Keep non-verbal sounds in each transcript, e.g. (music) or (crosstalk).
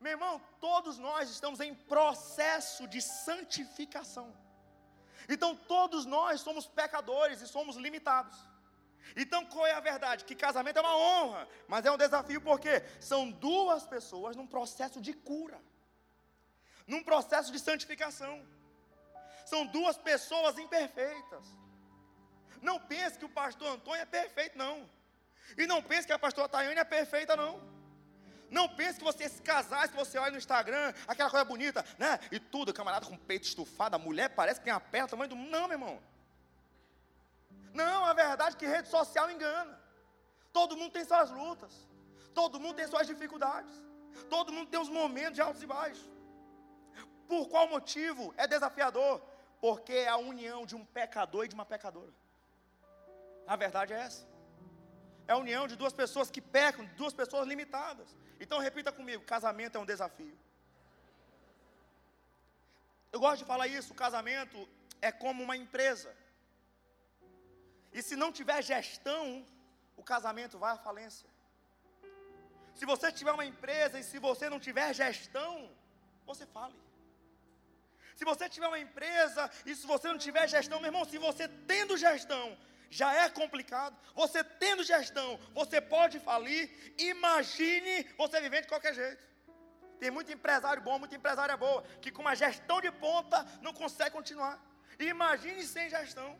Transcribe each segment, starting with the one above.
Meu irmão, todos nós estamos em processo de santificação. Então, todos nós somos pecadores e somos limitados. Então, qual é a verdade? Que casamento é uma honra, mas é um desafio porque são duas pessoas num processo de cura, num processo de santificação. São duas pessoas imperfeitas. Não pense que o pastor Antônio é perfeito, não. E não pense que a pastora Tayane é perfeita, não. Não pense que você se casar, você olha no Instagram, aquela coisa bonita, né? E tudo, camarada com peito estufado, a mulher parece que tem a perna tamanho do. Não, meu irmão. Não, a verdade é que rede social engana. Todo mundo tem suas lutas. Todo mundo tem suas dificuldades. Todo mundo tem os momentos de altos e baixos. Por qual motivo é desafiador? Porque é a união de um pecador e de uma pecadora. A verdade é essa. É a união de duas pessoas que pecam, duas pessoas limitadas. Então repita comigo: casamento é um desafio. Eu gosto de falar isso: casamento é como uma empresa. E se não tiver gestão, o casamento vai à falência. Se você tiver uma empresa e se você não tiver gestão, você fale. Se você tiver uma empresa e se você não tiver gestão, meu irmão, se você tendo gestão, já é complicado. Você tendo gestão, você pode falir. Imagine você vivendo de qualquer jeito. Tem muito empresário bom, muita empresária boa, que com uma gestão de ponta não consegue continuar. Imagine sem gestão.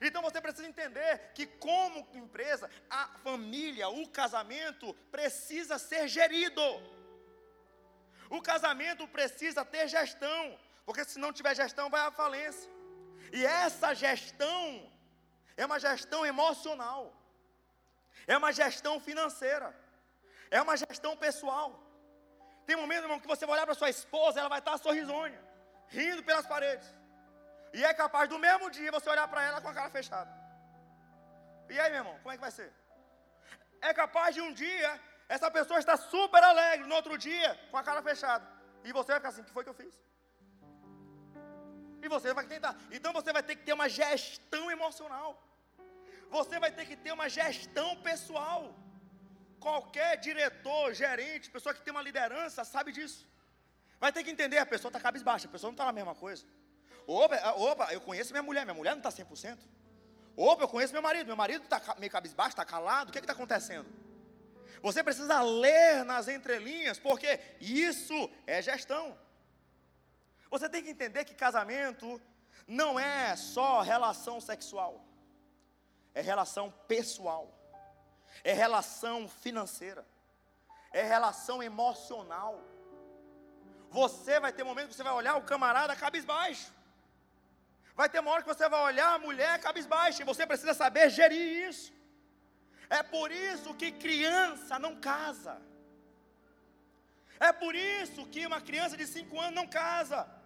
Então você precisa entender que, como empresa, a família, o casamento precisa ser gerido. O casamento precisa ter gestão, porque se não tiver gestão, vai à falência. E essa gestão é uma gestão emocional, é uma gestão financeira, é uma gestão pessoal. Tem momento, irmão, que você vai olhar para sua esposa, ela vai estar sorrisonha, rindo pelas paredes. E é capaz do mesmo dia você olhar para ela com a cara fechada. E aí, meu irmão, como é que vai ser? É capaz de um dia essa pessoa estar super alegre, no outro dia com a cara fechada. E você vai ficar assim: o que foi que eu fiz? E você vai tentar. Então você vai ter que ter uma gestão emocional. Você vai ter que ter uma gestão pessoal. Qualquer diretor, gerente, pessoa que tem uma liderança, sabe disso. Vai ter que entender: a pessoa está cabisbaixa, a pessoa não está na mesma coisa. Opa, ah, opa, eu conheço minha mulher, minha mulher não está 100%. Opa, eu conheço meu marido, meu marido está meio cabisbaixo, está calado, o que está acontecendo? Você precisa ler nas entrelinhas, porque isso é gestão. Você tem que entender que casamento não é só relação sexual, é relação pessoal, é relação financeira, é relação emocional. Você vai ter momentos que você vai olhar o camarada cabisbaixo. Vai ter uma hora que você vai olhar a mulher cabisbaixa e você precisa saber gerir isso. É por isso que criança não casa. É por isso que uma criança de 5 anos não casa.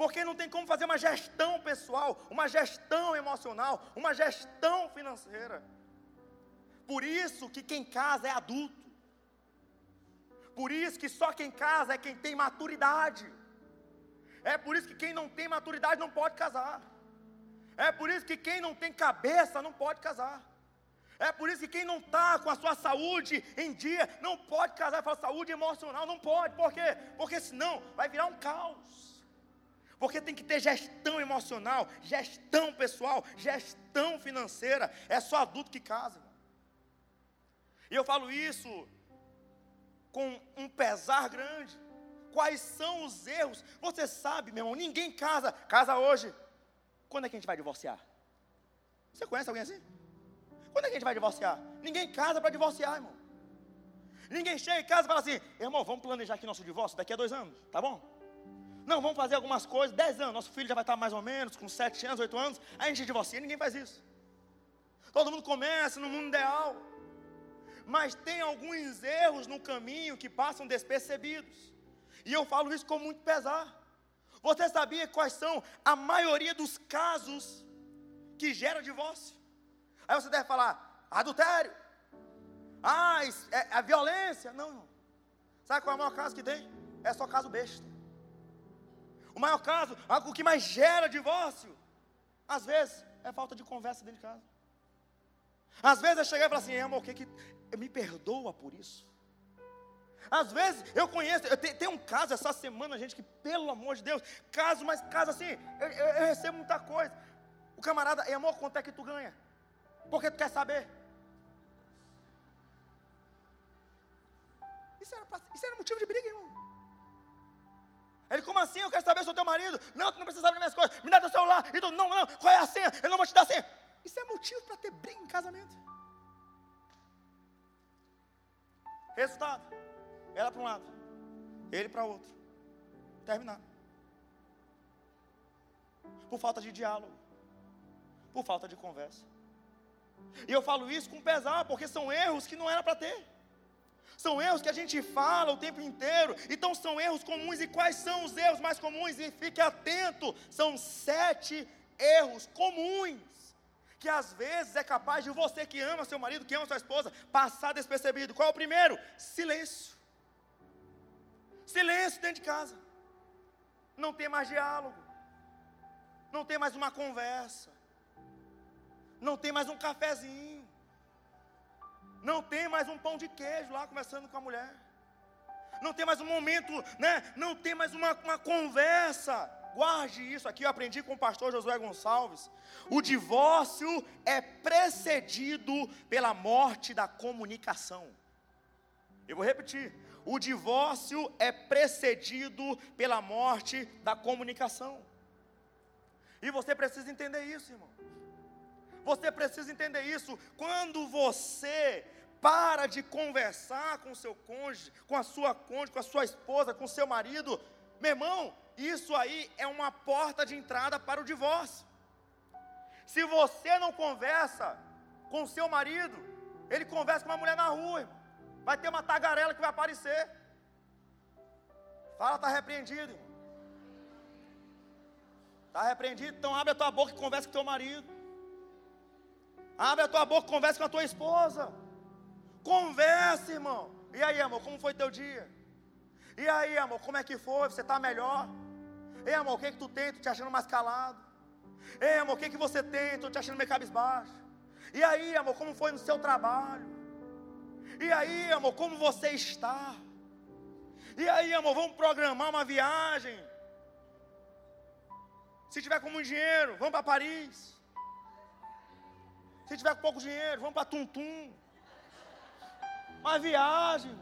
Porque não tem como fazer uma gestão pessoal, uma gestão emocional, uma gestão financeira. Por isso que quem casa é adulto. Por isso que só quem casa é quem tem maturidade. É por isso que quem não tem maturidade não pode casar. É por isso que quem não tem cabeça não pode casar. É por isso que quem não está com a sua saúde em dia não pode casar. Fala saúde emocional, não pode. Por quê? Porque senão vai virar um caos. Porque tem que ter gestão emocional, gestão pessoal, gestão financeira. É só adulto que casa. E eu falo isso com um pesar grande. Quais são os erros? Você sabe, meu irmão, ninguém casa. Casa hoje. Quando é que a gente vai divorciar? Você conhece alguém assim? Quando é que a gente vai divorciar? Ninguém casa para divorciar, irmão. Ninguém chega em casa e fala assim, irmão, vamos planejar aqui nosso divórcio daqui a dois anos, tá bom? Não, vamos fazer algumas coisas, dez anos, nosso filho já vai estar mais ou menos, com sete anos, oito anos, a gente divorcia, ninguém faz isso. Todo mundo começa no mundo ideal. Mas tem alguns erros no caminho que passam despercebidos. E eu falo isso com muito pesar. Você sabia quais são a maioria dos casos que geram divórcio? Aí você deve falar, adultério. Ah, é, é violência. Não, não. Sabe qual é o maior caso que tem? É só caso besta. O maior caso, o que mais gera divórcio, às vezes, é falta de conversa dentro de casa. Às vezes eu cheguei e falei assim, amor, que que. Me perdoa por isso. Às vezes eu conheço, eu te, tem um caso essa semana, gente, que pelo amor de Deus, caso, mas caso assim, eu, eu, eu recebo muita coisa. O camarada, é amor, quanto é que tu ganha? Porque tu quer saber? Isso era, isso era motivo de briga, irmão. Ele, como assim? Eu quero saber se o teu marido. Não, tu não precisa saber das minhas coisas. Me dá teu celular. Então, não, não. Qual é a senha? Eu não vou te dar a senha. Isso é motivo para ter briga em casamento. Resultado: ela para um lado, ele para outro. Terminar. Por falta de diálogo, por falta de conversa. E eu falo isso com pesar, porque são erros que não era para ter. São erros que a gente fala o tempo inteiro. Então são erros comuns. E quais são os erros mais comuns? E fique atento: são sete erros comuns. Que às vezes é capaz de você que ama seu marido, que ama sua esposa, passar despercebido. Qual é o primeiro? Silêncio. Silêncio dentro de casa. Não tem mais diálogo. Não tem mais uma conversa. Não tem mais um cafezinho. Não tem mais um pão de queijo lá conversando com a mulher. Não tem mais um momento, né? Não tem mais uma, uma conversa. Guarde isso aqui, eu aprendi com o pastor Josué Gonçalves. O divórcio é precedido pela morte da comunicação. Eu vou repetir. O divórcio é precedido pela morte da comunicação. E você precisa entender isso, irmão. Você precisa entender isso. Quando você para de conversar com seu cônjuge, com a sua cônjuge, com a sua esposa, com seu marido, meu irmão, isso aí é uma porta de entrada para o divórcio. Se você não conversa com seu marido, ele conversa com uma mulher na rua, irmão. vai ter uma tagarela que vai aparecer. Fala, está repreendido. Está repreendido, então abre a tua boca e conversa com teu marido. Abre a tua boca, converse com a tua esposa. Converse, irmão. E aí, amor, como foi teu dia? E aí, amor, como é que foi? Você está melhor? Ei, amor, o que, é que tu tem? Tu te achando mais calado? Ei, amor, o que, é que você tem? Estou te achando meio cabisbaixo. E aí, amor, como foi no seu trabalho? E aí, amor, como você está? E aí, amor, vamos programar uma viagem. Se tiver com muito dinheiro, vamos para Paris. Se tiver com pouco dinheiro, vamos para Tum-Tum. Uma viagem.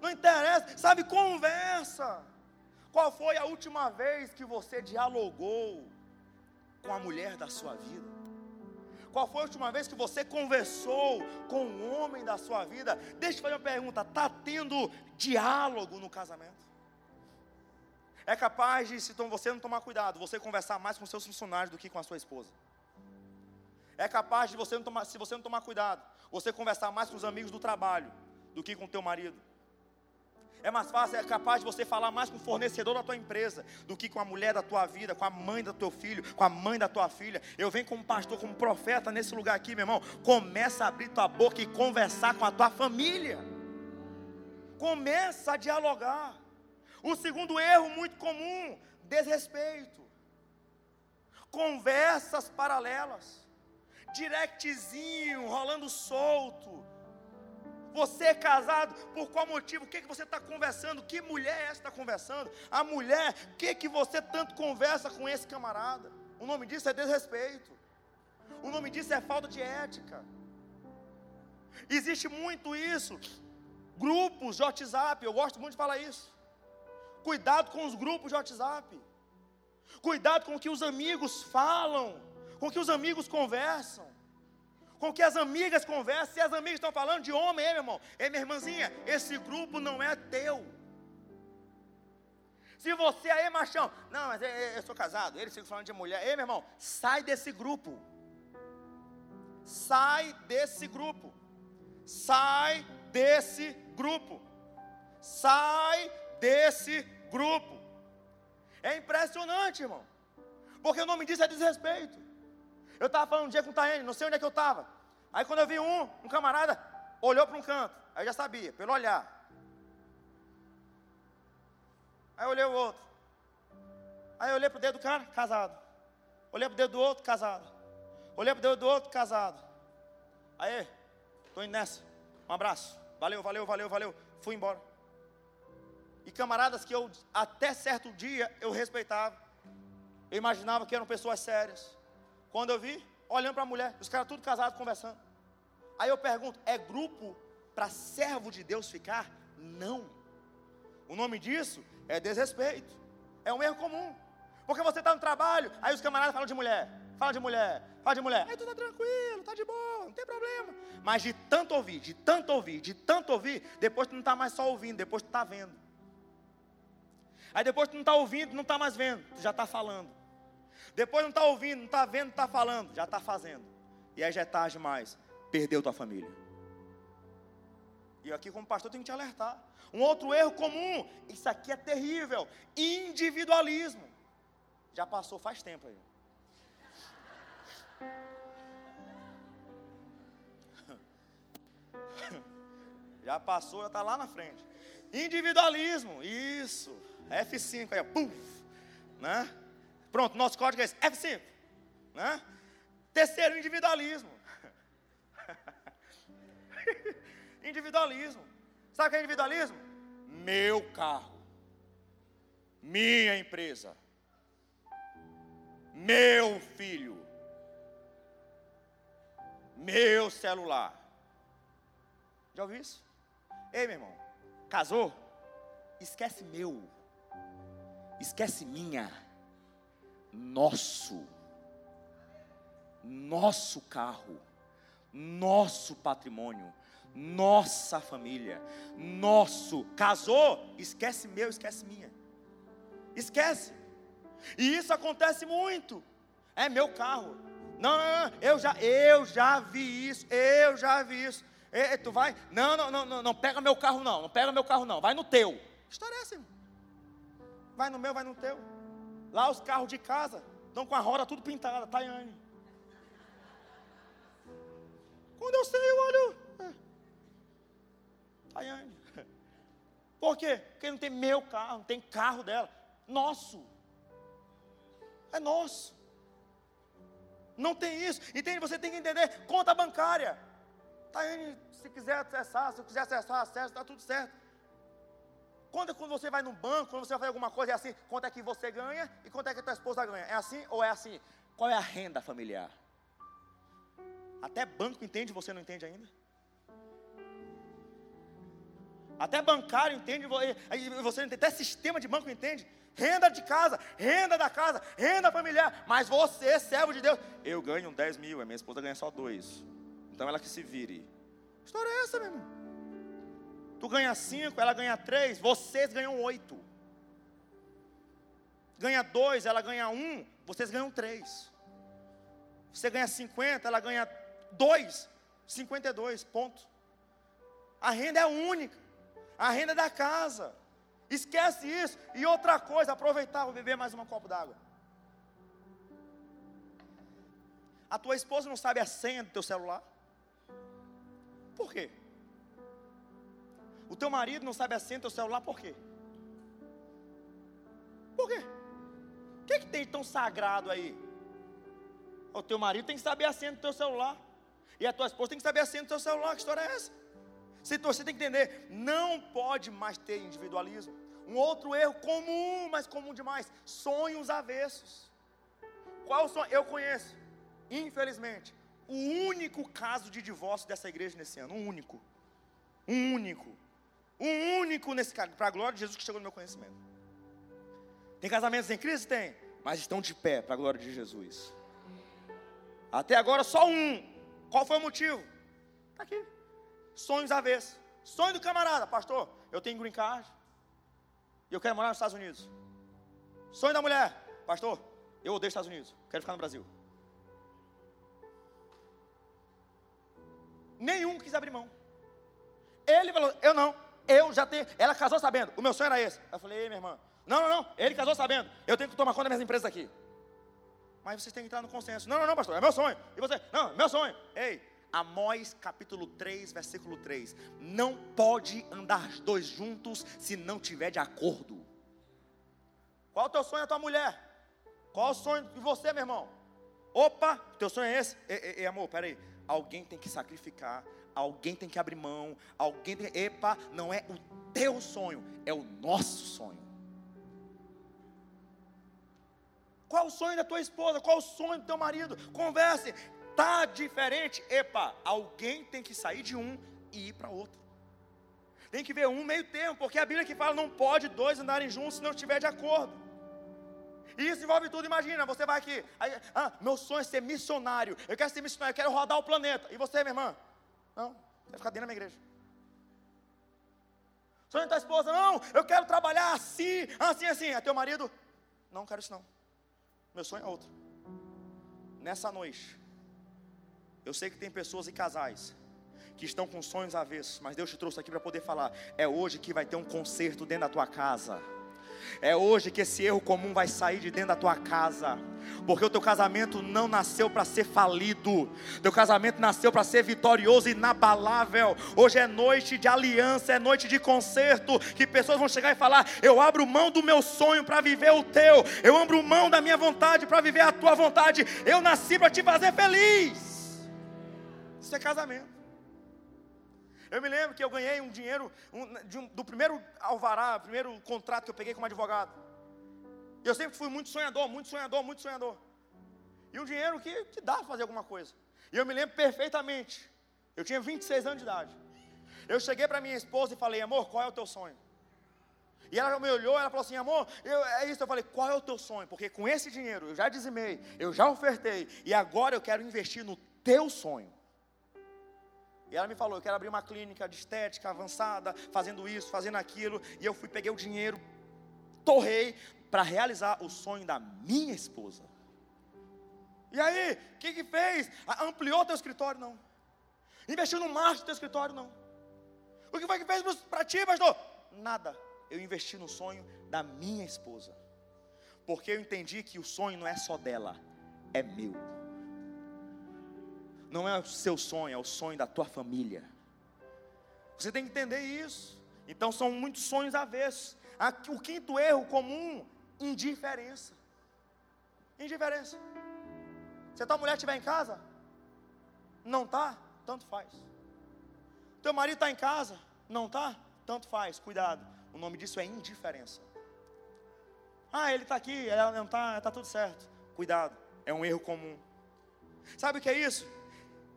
Não interessa, sabe, conversa. Qual foi a última vez que você dialogou com a mulher da sua vida? Qual foi a última vez que você conversou com o homem da sua vida? Deixa eu fazer uma pergunta: está tendo diálogo no casamento? É capaz de, se você não tomar cuidado, você conversar mais com seus funcionários do que com a sua esposa. É capaz de você não tomar, se você não tomar cuidado, você conversar mais com os amigos do trabalho do que com o teu marido. É mais fácil, é capaz de você falar mais com o fornecedor da tua empresa do que com a mulher da tua vida, com a mãe do teu filho, com a mãe da tua filha. Eu venho como pastor, como profeta nesse lugar aqui, meu irmão. Começa a abrir tua boca e conversar com a tua família. Começa a dialogar. O segundo erro muito comum, desrespeito. Conversas paralelas directzinho, rolando solto. Você é casado, por qual motivo? O que, que você está conversando? Que mulher é essa que está conversando? A mulher, o que, que você tanto conversa com esse camarada? O nome disso é desrespeito. O nome disso é falta de ética. Existe muito isso. Grupos de WhatsApp, eu gosto muito de falar isso. Cuidado com os grupos de WhatsApp. Cuidado com o que os amigos falam com que os amigos conversam, com que as amigas conversam. Se as amigas estão falando de homem, ei, meu irmão, ei, minha irmãzinha, esse grupo não é teu. Se você aí, machão, não, mas eu, eu sou casado, eles ficam falando de mulher, ei, meu irmão, sai desse grupo. Sai desse grupo. Sai desse grupo. Sai desse grupo. É impressionante, irmão. Porque o nome disso é desrespeito. Eu estava falando um dia com o Taene, não sei onde é que eu estava. Aí quando eu vi um, um camarada, olhou para um canto. Aí eu já sabia, pelo olhar. Aí eu olhei o outro. Aí eu olhei para o dedo do cara, casado. Olhei para o dedo do outro, casado. Olhei para o dedo do outro, casado. Aí, estou indo nessa. Um abraço. valeu, valeu, valeu, valeu. Fui embora. E camaradas que eu, até certo dia, eu respeitava. Eu imaginava que eram pessoas sérias. Quando eu vi, olhando para a mulher, os caras tudo casados conversando. Aí eu pergunto: é grupo para servo de Deus ficar? Não. O nome disso é desrespeito. É um erro comum. Porque você está no trabalho, aí os camaradas falam de mulher, fala de mulher, fala de mulher. Aí tu está tranquilo, está de boa, não tem problema. Mas de tanto ouvir, de tanto ouvir, de tanto ouvir, depois tu não está mais só ouvindo, depois tu está vendo. Aí depois tu não está ouvindo, não está mais vendo, tu já está falando. Depois não está ouvindo, não está vendo, não está falando, já está fazendo. E aí já é tarde demais. Perdeu tua família. E aqui, como pastor, tenho que te alertar. Um outro erro comum, isso aqui é terrível: individualismo. Já passou faz tempo aí. (laughs) Já passou, já está lá na frente. Individualismo, isso. F5 aí, puf, né? Pronto, nosso código é esse, F5, né? Terceiro, individualismo. (laughs) individualismo. Sabe o que é individualismo? Meu carro, minha empresa, meu filho, meu celular. Já ouviu isso? Ei, meu irmão, casou? Esquece meu, esquece minha, nosso, nosso carro, nosso patrimônio nossa família, nosso. Casou, esquece meu, esquece minha. Esquece. E isso acontece muito. É meu carro. Não, não, não, eu já, eu já vi isso, eu já vi isso. Tu vai? Não, não, não, não, pega meu carro não, não pega meu carro não, vai no teu. História é irmão. Vai no meu, vai no teu. Lá os carros de casa estão com a roda tudo pintada, Tayane. Quando eu sei, eu olho, Tayane. Por quê? Porque não tem meu carro, não tem carro dela. Nosso. É nosso. Não tem isso. Entende? Você tem que entender. Conta bancária. Tayane, se quiser acessar, se quiser acessar, acessa, está tudo certo. Quando, quando você vai no banco, quando você vai fazer alguma coisa, é assim, quanto é que você ganha e quanto é que a tua esposa ganha? É assim ou é assim? Qual é a renda familiar? Até banco entende, você não entende ainda? Até bancário entende, você entende, até sistema de banco entende. Renda de casa, renda da casa, renda familiar. Mas você, servo de Deus, eu ganho 10 mil, a minha esposa ganha só dois. Então ela que se vire. História é essa, meu irmão? Tu ganha cinco, ela ganha três, vocês ganham oito. Ganha dois, ela ganha um, vocês ganham três. Você ganha 50, ela ganha dois, 52, ponto. A renda é única a renda da casa. Esquece isso. E outra coisa, aproveitar, vou beber mais um copo d'água. A tua esposa não sabe a senha do teu celular? Por quê? O teu marido não sabe a senha do teu celular, por quê? Por quê? O que, é que tem tão sagrado aí? O teu marido tem que saber a senha do teu celular. E a tua esposa tem que saber a senha do teu celular. Que história é essa? Você, tem que entender, não pode mais ter individualismo. Um outro erro comum, mas comum demais, sonhos avessos. Qual sonho? Eu conheço, infelizmente, o único caso de divórcio dessa igreja nesse ano, um único. Um único. Um único nesse caso, para a glória de Jesus que chegou no meu conhecimento. Tem casamentos em crise? Tem, mas estão de pé para a glória de Jesus. Até agora só um. Qual foi o motivo? Está aqui sonhos avessos. Sonho do camarada, pastor, eu tenho green card e eu quero morar nos Estados Unidos. Sonho da mulher, pastor, eu odeio os Estados Unidos, quero ficar no Brasil. Nenhum quis abrir mão. Ele falou, eu não, eu já tenho. Ela casou sabendo, o meu sonho era esse. Eu falei, ei, minha irmã, não, não, não, ele casou sabendo, eu tenho que tomar conta das minhas empresas aqui. Mas vocês têm que entrar no consenso. Não, não, não, pastor, é meu sonho. E você? Não, é meu sonho. Ei, Amós capítulo 3, versículo 3. Não pode andar dois juntos se não tiver de acordo. Qual é o teu sonho, a tua mulher? Qual é o sonho de você, meu irmão? Opa, teu sonho é esse? Ei, ei, ei amor, peraí. Alguém tem que sacrificar alguém tem que abrir mão, alguém tem. Epa, não é o teu sonho, é o nosso sonho. Qual o sonho da tua esposa? Qual o sonho do teu marido? Converse. Tá diferente? Epa, alguém tem que sair de um e ir para outro. Tem que ver um meio termo, porque a Bíblia que fala não pode dois andarem juntos se não estiver de acordo. E isso envolve tudo, imagina, você vai aqui, aí, ah, meu sonho é ser missionário, eu quero ser missionário, eu quero rodar o planeta. E você, minha irmã? Não, vai ficar dentro da minha igreja. Sonho da esposa, não, eu quero trabalhar assim, assim, assim. É teu marido? Não quero isso não. Meu sonho é outro. Nessa noite, eu sei que tem pessoas e casais que estão com sonhos avessos, mas Deus te trouxe aqui para poder falar. É hoje que vai ter um concerto dentro da tua casa. É hoje que esse erro comum vai sair de dentro da tua casa. Porque o teu casamento não nasceu para ser falido. Teu casamento nasceu para ser vitorioso e inabalável. Hoje é noite de aliança, é noite de conserto, que pessoas vão chegar e falar: "Eu abro mão do meu sonho para viver o teu. Eu abro mão da minha vontade para viver a tua vontade. Eu nasci para te fazer feliz." Isso é casamento. Eu me lembro que eu ganhei um dinheiro um, um, do primeiro alvará, primeiro contrato que eu peguei como advogado. Eu sempre fui muito sonhador, muito sonhador, muito sonhador. E um dinheiro que, que dá para fazer alguma coisa. E eu me lembro perfeitamente. Eu tinha 26 anos de idade. Eu cheguei para minha esposa e falei, amor, qual é o teu sonho? E ela me olhou, ela falou assim, amor, eu, é isso. Eu falei, qual é o teu sonho? Porque com esse dinheiro eu já dizimei, eu já ofertei, e agora eu quero investir no teu sonho. E ela me falou: eu quero abrir uma clínica de estética avançada, fazendo isso, fazendo aquilo. E eu fui, peguei o dinheiro, torrei para realizar o sonho da minha esposa. E aí, o que que fez? Ampliou teu escritório? Não. Investiu no marketing do teu escritório? Não. O que foi que fez para ti, pastor? Nada. Eu investi no sonho da minha esposa. Porque eu entendi que o sonho não é só dela, é meu não é o seu sonho, é o sonho da tua família. Você tem que entender isso. Então são muitos sonhos avessos. O quinto erro comum, indiferença. Indiferença. Se tua mulher estiver em casa, não está, tanto faz. Teu marido está em casa, não está, tanto faz. Cuidado. O nome disso é indiferença. Ah, ele está aqui, ela não está, está tudo certo. Cuidado, é um erro comum. Sabe o que é isso?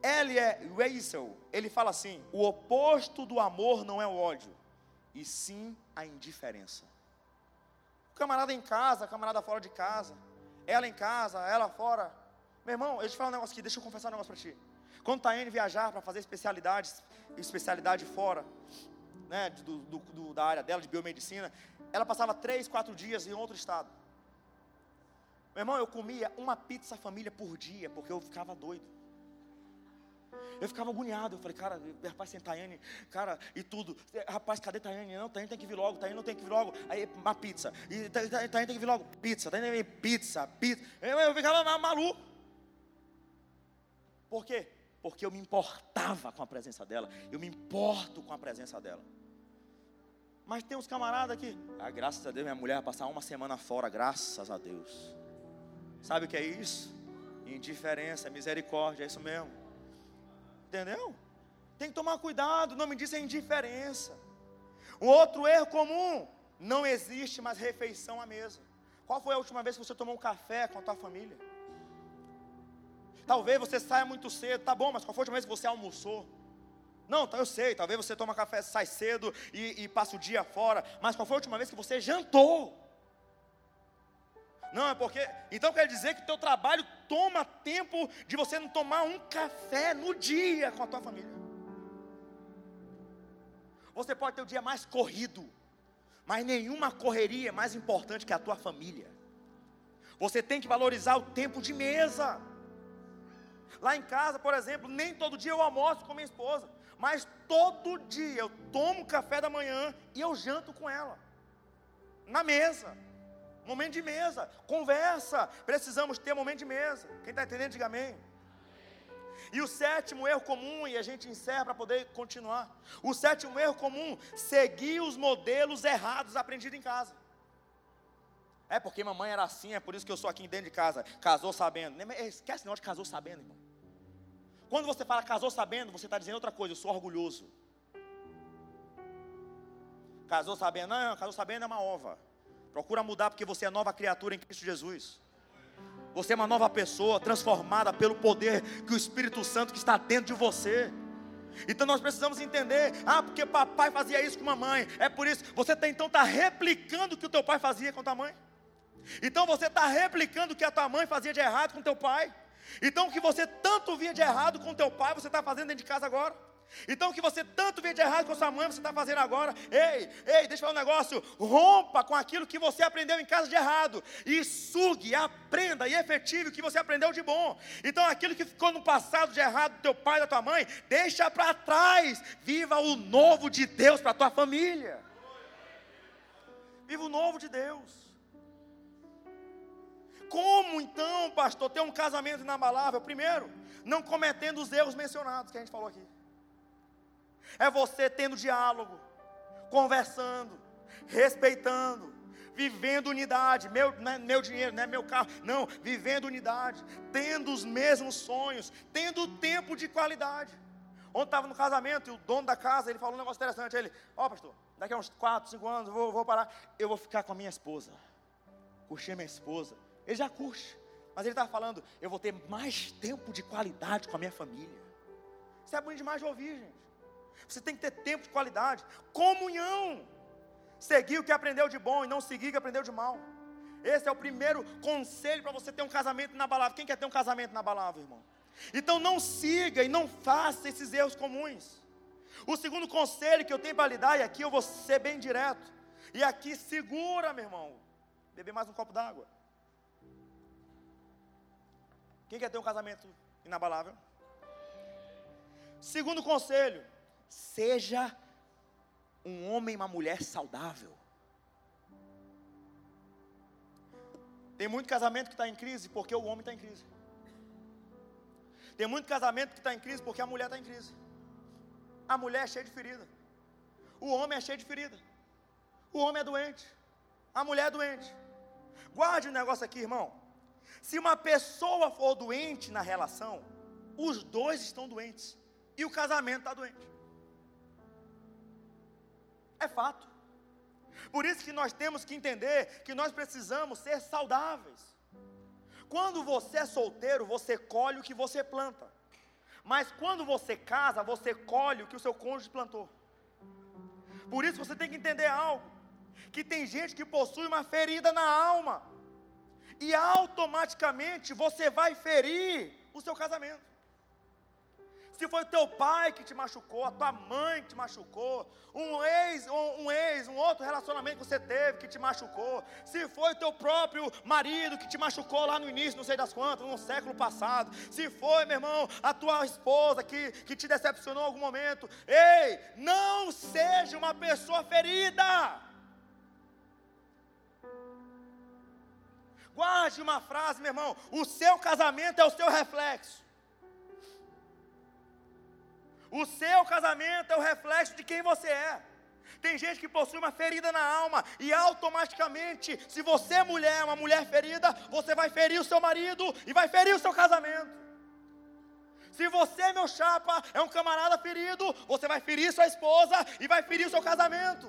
Elie Weissel, ele fala assim: o oposto do amor não é o ódio, e sim a indiferença. O camarada em casa, camarada fora de casa, ela em casa, ela fora. Meu irmão, eu te falo um negócio aqui, deixa eu confessar um negócio para ti. Quando tá indo viajar para fazer especialidades, especialidade fora, né, do, do, do, da área dela, de biomedicina, ela passava três, quatro dias em outro estado. Meu irmão, eu comia uma pizza família por dia, porque eu ficava doido. Eu ficava agoniado. Eu falei, cara, rapaz, sem Tayane, cara, e tudo. Rapaz, cadê Tayane? Não, Tayane tem que vir logo, Tayane não tem que vir logo. Aí, uma pizza. E Tayane tem que vir logo, pizza. Tayane tem que vir pizza, pizza. Eu, eu ficava maluco. Por quê? Porque eu me importava com a presença dela. Eu me importo com a presença dela. Mas tem uns camaradas aqui. Ah, graças a Deus, minha mulher vai passar uma semana fora, graças a Deus. Sabe o que é isso? Indiferença, misericórdia, é isso mesmo. Entendeu? Tem que tomar cuidado, o nome disso é indiferença. Um outro erro comum: não existe mais refeição à mesa. Qual foi a última vez que você tomou um café com a tua família? Talvez você saia muito cedo, tá bom, mas qual foi a última vez que você almoçou? Não, tá, eu sei, talvez você toma café, sai cedo e, e passa o dia fora, mas qual foi a última vez que você jantou? Não, é porque. Então quer dizer que o teu trabalho toma tempo de você não tomar um café no dia com a tua família. Você pode ter o dia mais corrido, mas nenhuma correria é mais importante que a tua família. Você tem que valorizar o tempo de mesa. Lá em casa, por exemplo, nem todo dia eu almoço com minha esposa, mas todo dia eu tomo café da manhã e eu janto com ela, na mesa. Momento de mesa, conversa. Precisamos ter momento de mesa. Quem está entendendo, diga amém. E o sétimo erro comum, e a gente encerra para poder continuar. O sétimo erro comum, seguir os modelos errados aprendidos em casa. É porque mamãe era assim, é por isso que eu sou aqui dentro de casa. Casou sabendo. Esquece não de casou sabendo, irmão. Quando você fala casou sabendo, você está dizendo outra coisa, eu sou orgulhoso. Casou sabendo, não, casou sabendo é uma ova. Procura mudar porque você é nova criatura em Cristo Jesus. Você é uma nova pessoa, transformada pelo poder que o Espírito Santo que está dentro de você. Então nós precisamos entender, ah, porque papai fazia isso com mamãe, é por isso, você tá, então está replicando o que o teu pai fazia com a tua mãe. Então você está replicando o que a tua mãe fazia de errado com teu pai. Então o que você tanto via de errado com teu pai, você está fazendo dentro de casa agora. Então o que você tanto vê de errado com sua mãe, você está fazendo agora. Ei, ei, deixa eu falar um negócio. Rompa com aquilo que você aprendeu em casa de errado. E sugue, aprenda e efetive o que você aprendeu de bom. Então aquilo que ficou no passado de errado do teu pai, da tua mãe, deixa para trás. Viva o novo de Deus para a tua família. Viva o novo de Deus. Como então, pastor, ter um casamento inabalável? Primeiro, não cometendo os erros mencionados que a gente falou aqui. É você tendo diálogo, conversando, respeitando, vivendo unidade. Meu, não é meu dinheiro, não é meu carro. Não, vivendo unidade, tendo os mesmos sonhos, tendo tempo de qualidade. Ontem estava no casamento e o dono da casa, ele falou um negócio interessante. Ele, ó oh, pastor, daqui a uns 4, 5 anos eu vou, vou parar. Eu vou ficar com a minha esposa. Curtir minha esposa. Ele já curte. Mas ele estava falando, eu vou ter mais tempo de qualidade com a minha família. Isso é bonito demais de ouvir, gente. Você tem que ter tempo de qualidade, comunhão. Seguir o que aprendeu de bom e não seguir o que aprendeu de mal. Esse é o primeiro conselho para você ter um casamento na balada. Quem quer ter um casamento na balada, irmão? Então não siga e não faça esses erros comuns. O segundo conselho que eu tenho para lhe dar, e aqui eu vou ser bem direto, e aqui segura, meu irmão. Beber mais um copo d'água. Quem quer ter um casamento inabalável? Segundo conselho, Seja um homem e uma mulher saudável. Tem muito casamento que está em crise porque o homem está em crise. Tem muito casamento que está em crise porque a mulher está em crise. A mulher é cheia de ferida. O homem é cheio de ferida. O homem é doente. A mulher é doente. Guarde um negócio aqui, irmão. Se uma pessoa for doente na relação, os dois estão doentes. E o casamento está doente. É fato. Por isso que nós temos que entender que nós precisamos ser saudáveis. Quando você é solteiro, você colhe o que você planta. Mas quando você casa, você colhe o que o seu cônjuge plantou. Por isso você tem que entender algo: que tem gente que possui uma ferida na alma, e automaticamente você vai ferir o seu casamento se foi teu pai que te machucou, a tua mãe que te machucou, um ex, um, um ex, um outro relacionamento que você teve que te machucou, se foi teu próprio marido que te machucou lá no início, não sei das quantas, no século passado, se foi, meu irmão, a tua esposa que, que te decepcionou em algum momento, ei, não seja uma pessoa ferida. Guarde uma frase, meu irmão: o seu casamento é o seu reflexo. O seu casamento é o reflexo de quem você é. Tem gente que possui uma ferida na alma e automaticamente, se você é mulher, uma mulher ferida, você vai ferir o seu marido e vai ferir o seu casamento. Se você, meu chapa, é um camarada ferido, você vai ferir sua esposa e vai ferir o seu casamento.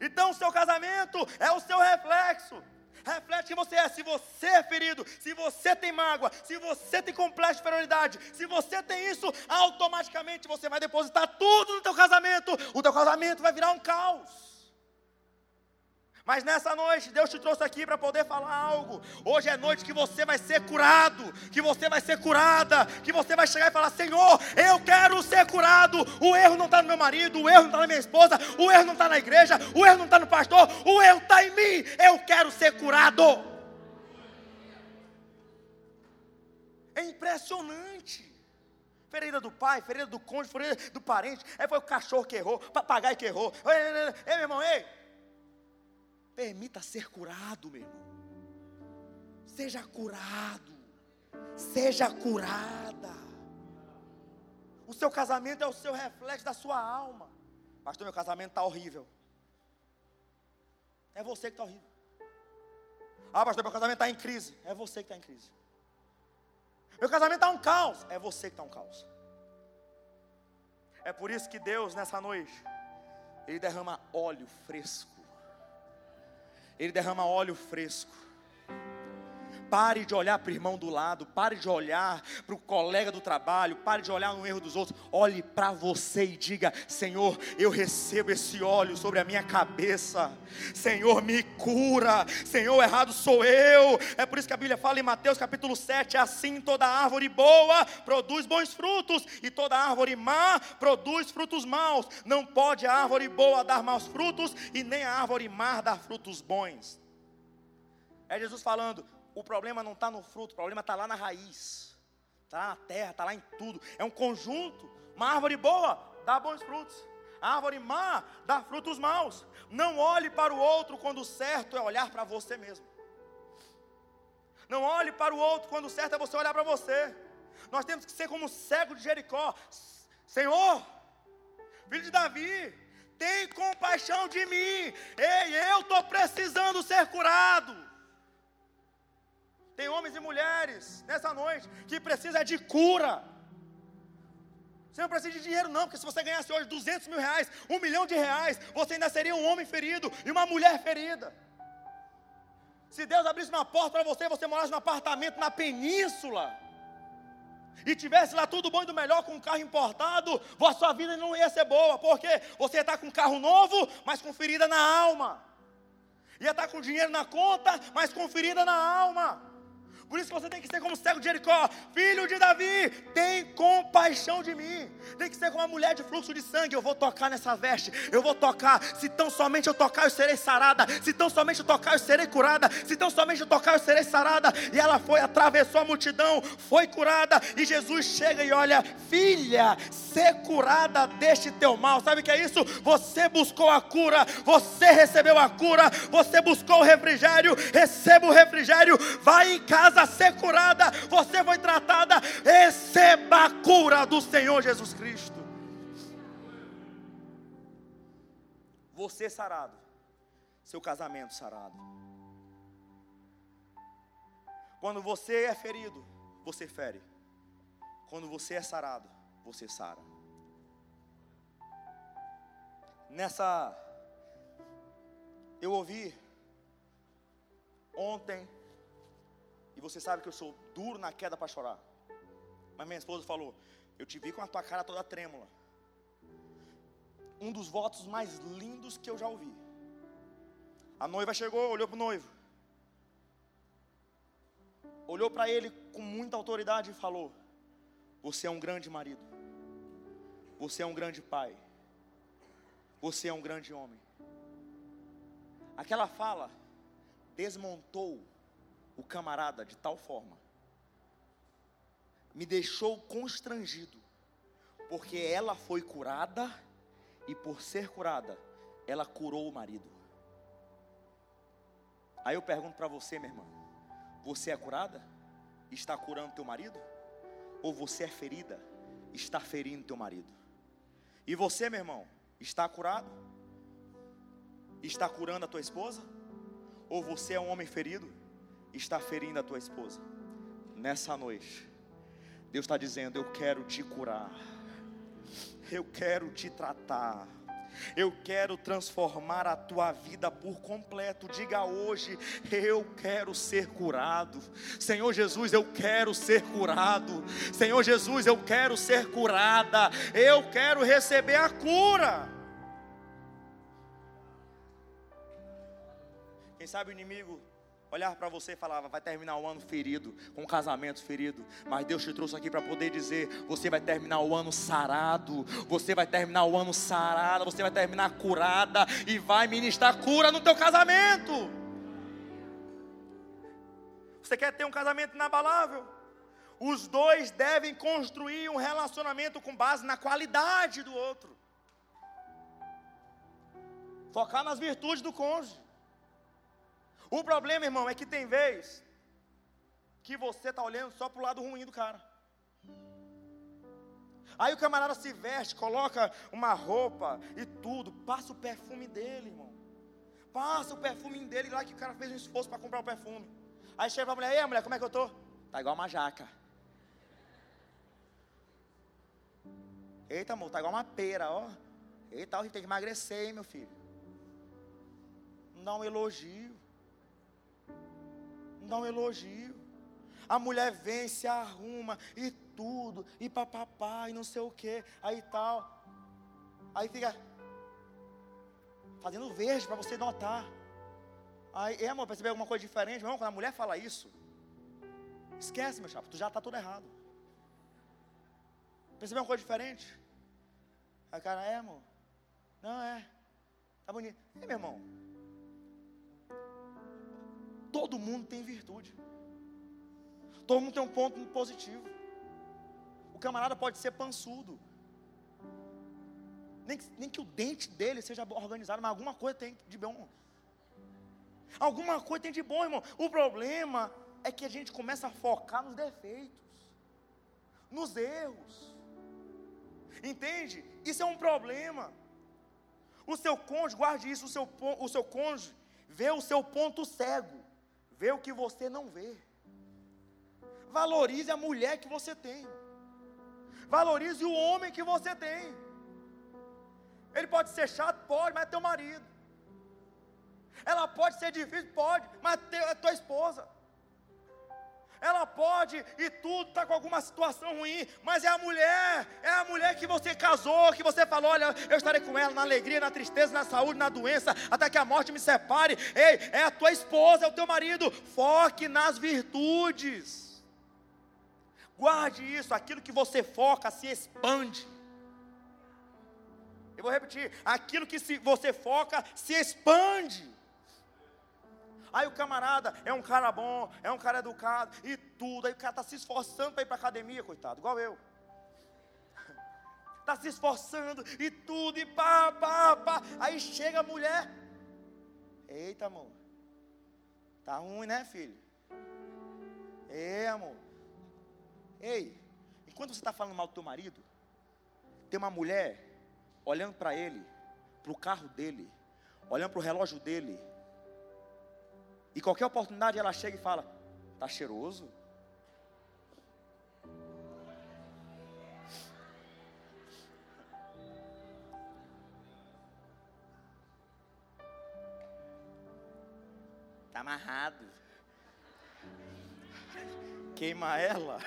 Então, o seu casamento é o seu reflexo reflete quem você é. Se você é ferido, se você tem mágoa, se você tem complexo de inferioridade, se você tem isso, automaticamente você vai depositar tudo no teu casamento. O teu casamento vai virar um caos. Mas nessa noite, Deus te trouxe aqui para poder falar algo. Hoje é noite que você vai ser curado, que você vai ser curada, que você vai chegar e falar: Senhor, eu quero ser curado. O erro não está no meu marido, o erro não está na minha esposa, o erro não está na igreja, o erro não está no pastor, o erro está em mim. Eu quero ser curado. É impressionante. Ferida do pai, ferida do cônjuge, ferida do parente. É foi o cachorro que errou, papagaio que errou. Ei, ei, meu irmão, ei. Permita ser curado, meu irmão. Seja curado. Seja curada. O seu casamento é o seu reflexo da sua alma. Pastor, meu casamento está horrível. É você que está horrível. Ah, pastor, meu casamento está em crise. É você que está em crise. Meu casamento está um caos. É você que está um caos. É por isso que Deus, nessa noite, Ele derrama óleo fresco. Ele derrama óleo fresco. Pare de olhar para o irmão do lado, pare de olhar para o colega do trabalho, pare de olhar no erro dos outros. Olhe para você e diga: Senhor, eu recebo esse óleo sobre a minha cabeça. Senhor, me cura. Senhor, errado sou eu. É por isso que a Bíblia fala em Mateus capítulo 7: assim toda árvore boa produz bons frutos, e toda árvore má produz frutos maus. Não pode a árvore boa dar maus frutos, e nem a árvore má dar frutos bons. É Jesus falando: o problema não está no fruto, o problema está lá na raiz, está lá na terra, está lá em tudo. É um conjunto. Uma árvore boa dá bons frutos, a árvore má dá frutos maus. Não olhe para o outro quando o certo é olhar para você mesmo. Não olhe para o outro quando o certo é você olhar para você. Nós temos que ser como o cego de Jericó. Senhor, filho de Davi, tem compaixão de mim. Ei, eu estou precisando ser curado. Tem homens e mulheres nessa noite que precisam de cura. Você não precisa de dinheiro, não, porque se você ganhasse hoje 200 mil reais, um milhão de reais, você ainda seria um homem ferido e uma mulher ferida. Se Deus abrisse uma porta para você, você morasse num apartamento na península, e tivesse lá tudo bom e do melhor com um carro importado, a sua vida não ia ser boa, porque você ia estar com um carro novo, mas com ferida na alma, ia estar com dinheiro na conta, mas com ferida na alma. Por isso que você tem que ser como o cego de Jericó, filho de Davi, tem compaixão de mim. Tem que ser como uma mulher de fluxo de sangue. Eu vou tocar nessa veste, eu vou tocar. Se tão somente eu tocar, eu serei sarada. Se tão somente eu tocar, eu serei curada. Se tão somente eu tocar, eu serei sarada. E ela foi, atravessou a multidão, foi curada. E Jesus chega e olha, filha, ser curada deste teu mal. Sabe o que é isso? Você buscou a cura, você recebeu a cura, você buscou o refrigério, receba o refrigério, vai em casa casa ser curada, você foi tratada, receba a cura do Senhor Jesus Cristo. Você sarado, seu casamento sarado. Quando você é ferido, você fere. Quando você é sarado, você sara. Nessa, eu ouvi ontem e você sabe que eu sou duro na queda para chorar. Mas minha esposa falou: Eu te vi com a tua cara toda trêmula. Um dos votos mais lindos que eu já ouvi. A noiva chegou, olhou para o noivo. Olhou para ele com muita autoridade e falou: Você é um grande marido. Você é um grande pai. Você é um grande homem. Aquela fala desmontou o camarada de tal forma, me deixou constrangido, porque ela foi curada e por ser curada, ela curou o marido. Aí eu pergunto para você, minha irmã: você é curada? Está curando teu marido? Ou você é ferida? Está ferindo teu marido? E você, meu irmão, está curado? Está curando a tua esposa? Ou você é um homem ferido? Está ferindo a tua esposa, nessa noite, Deus está dizendo: Eu quero te curar, eu quero te tratar. Eu quero transformar a tua vida por completo. Diga hoje: Eu quero ser curado. Senhor Jesus, eu quero ser curado. Senhor Jesus, eu quero ser curada. Eu quero receber a cura. Quem sabe o inimigo olhava para você e falava: vai terminar o ano ferido, com um casamento ferido. Mas Deus te trouxe aqui para poder dizer: você vai terminar o ano sarado, você vai terminar o ano sarada, você vai terminar curada e vai ministrar cura no teu casamento. Você quer ter um casamento inabalável? Os dois devem construir um relacionamento com base na qualidade do outro. Focar nas virtudes do cônjuge. O problema, irmão, é que tem vez que você está olhando só para o lado ruim do cara. Aí o camarada se veste, coloca uma roupa e tudo, passa o perfume dele, irmão. Passa o perfume dele lá que o cara fez um esforço para comprar o perfume. Aí chega a mulher, ei mulher, como é que eu tô? Tá igual uma jaca. Eita, amor, tá igual uma pera, ó. Eita, tem que emagrecer, hein, meu filho. Não dá um elogio. Dá um elogio. A mulher vem, se arruma e tudo, e papapá, e não sei o que, aí tal. Aí fica fazendo verde para você notar. Aí, é, amor, percebeu alguma coisa diferente? Meu irmão, quando a mulher fala isso, esquece, meu chapa, tu já está tudo errado. Percebeu uma coisa diferente? Aí o cara, é, amor. Não, é. Tá bonito. E meu irmão? Todo mundo tem virtude. Todo mundo tem um ponto positivo. O camarada pode ser pançudo. Nem que, nem que o dente dele seja organizado, mas alguma coisa tem de bom. Alguma coisa tem de bom, irmão. O problema é que a gente começa a focar nos defeitos, nos erros. Entende? Isso é um problema. O seu cônjuge, guarde isso, o seu, o seu cônjuge vê o seu ponto cego, vê o que você não vê. Valorize a mulher que você tem. Valorize o homem que você tem. Ele pode ser chato, pode, mas é teu marido. Ela pode ser difícil, pode, mas é tua esposa. Ela pode e tudo está com alguma situação ruim, mas é a mulher, é a mulher que você casou, que você falou: olha, eu estarei com ela na alegria, na tristeza, na saúde, na doença, até que a morte me separe. Ei, é a tua esposa, é o teu marido. Foque nas virtudes. Guarde isso, aquilo que você foca se expande. Eu vou repetir: aquilo que você foca se expande. Aí o camarada é um cara bom, é um cara educado e tudo. Aí o cara está se esforçando para ir para academia, coitado, igual eu. Está (laughs) se esforçando e tudo, e pá, pá, pá. Aí chega a mulher. Eita, amor. Tá ruim, né, filho? É, amor. Ei, enquanto você está falando mal do teu marido, tem uma mulher olhando para ele, para o carro dele, olhando para o relógio dele, e qualquer oportunidade ela chega e fala: Está cheiroso? Está amarrado. Queima ela. (laughs)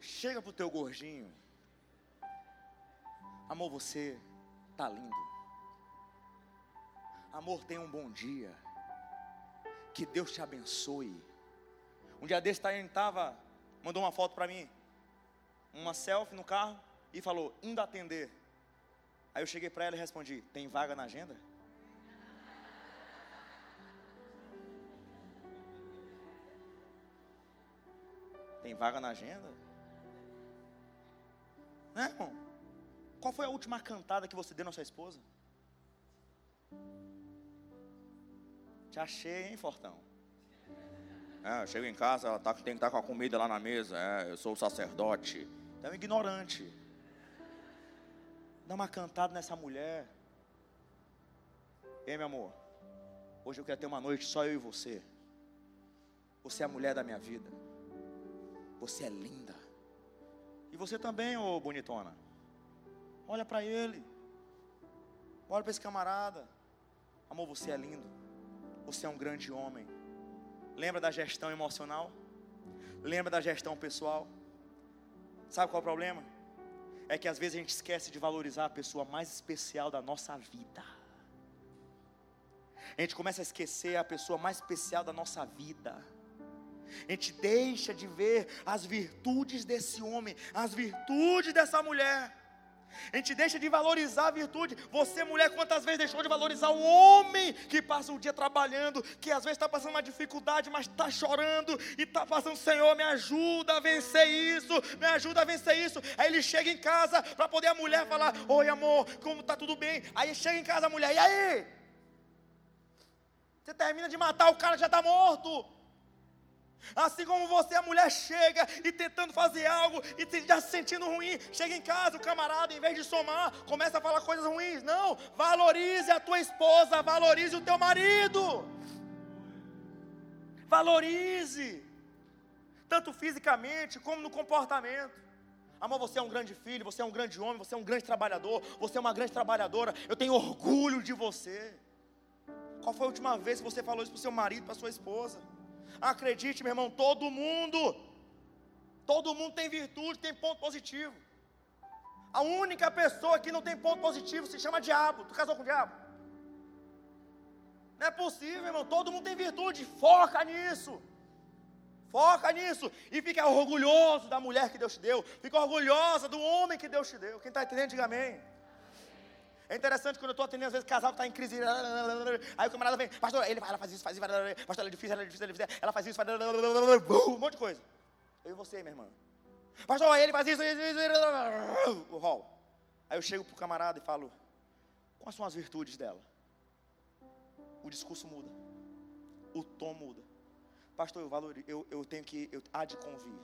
Chega pro teu gordinho. Amor, você Tá lindo. Amor, tenha um bom dia. Que Deus te abençoe. Um dia desse, ele estava, mandou uma foto para mim, uma selfie no carro e falou, indo atender. Aí eu cheguei para ela e respondi: Tem vaga na agenda? Tem vaga na agenda? Né, irmão? Qual foi a última cantada que você deu na sua esposa? Te achei, hein, Fortão? É, eu chego em casa, ela tá, tem que estar tá com a comida lá na mesa. É, eu sou o sacerdote. É um ignorante. Dá uma cantada nessa mulher. Ei, meu amor. Hoje eu quero ter uma noite só eu e você. Você é a mulher da minha vida. Você é linda. E você também, ô bonitona. Olha para ele. Olha para esse camarada. Amor, você é lindo. Você é um grande homem. Lembra da gestão emocional? Lembra da gestão pessoal? Sabe qual é o problema? É que às vezes a gente esquece de valorizar a pessoa mais especial da nossa vida. A gente começa a esquecer a pessoa mais especial da nossa vida. A gente deixa de ver as virtudes desse homem, as virtudes dessa mulher. A gente deixa de valorizar a virtude. Você, mulher, quantas vezes deixou de valorizar o homem que passa o dia trabalhando, que às vezes está passando uma dificuldade, mas está chorando e está passando, Senhor, me ajuda a vencer isso, me ajuda a vencer isso. Aí ele chega em casa para poder a mulher falar: Oi, amor, como está tudo bem? Aí chega em casa a mulher, e aí? Você termina de matar o cara já está morto. Assim como você, a mulher chega e tentando fazer algo e já se sentindo ruim, chega em casa, o camarada, em vez de somar, começa a falar coisas ruins. Não, valorize a tua esposa, valorize o teu marido. Valorize. tanto fisicamente como no comportamento. Amor, você é um grande filho, você é um grande homem, você é um grande trabalhador, você é uma grande trabalhadora. Eu tenho orgulho de você. Qual foi a última vez que você falou isso para o seu marido, para sua esposa? Acredite, meu irmão, todo mundo, todo mundo tem virtude, tem ponto positivo. A única pessoa que não tem ponto positivo se chama diabo. Tu casou com o diabo? Não é possível, meu irmão. Todo mundo tem virtude. Foca nisso. Foca nisso. E fica orgulhoso da mulher que Deus te deu. Fica orgulhosa do homem que Deus te deu. Quem está entendendo, diga amém. É interessante quando eu estou atendendo, às vezes, casal que está em crise. Aí o camarada vem, pastor, ele, ela faz isso, faz isso, pastor, ela é difícil, ela é difícil, ela é difícil, ela faz isso, faz um monte de coisa. Eu e você, minha irmã. Pastor, ele faz isso, isso, isso, o rol. Aí eu chego para o camarada e falo, quais são as virtudes dela? O discurso muda, o tom muda. Pastor, eu, valor, eu, eu tenho que, eu, há de convir.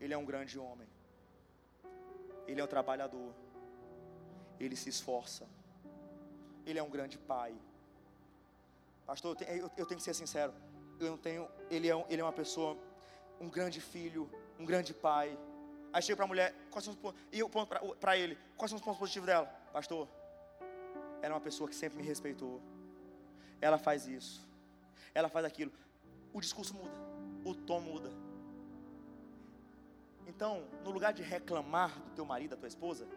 Ele é um grande homem. Ele é um trabalhador. Ele se esforça. Ele é um grande pai. Pastor, eu tenho, eu, tenho que ser sincero. Eu não tenho. Ele é, um, ele é uma pessoa, um grande filho, um grande pai. Aí chega para a mulher, quais são os pontos? E eu ponto para ele, quais são os pontos positivos dela? Pastor, ela é uma pessoa que sempre me respeitou. Ela faz isso. Ela faz aquilo o discurso muda, o tom muda. Então, no lugar de reclamar do teu marido, da tua esposa,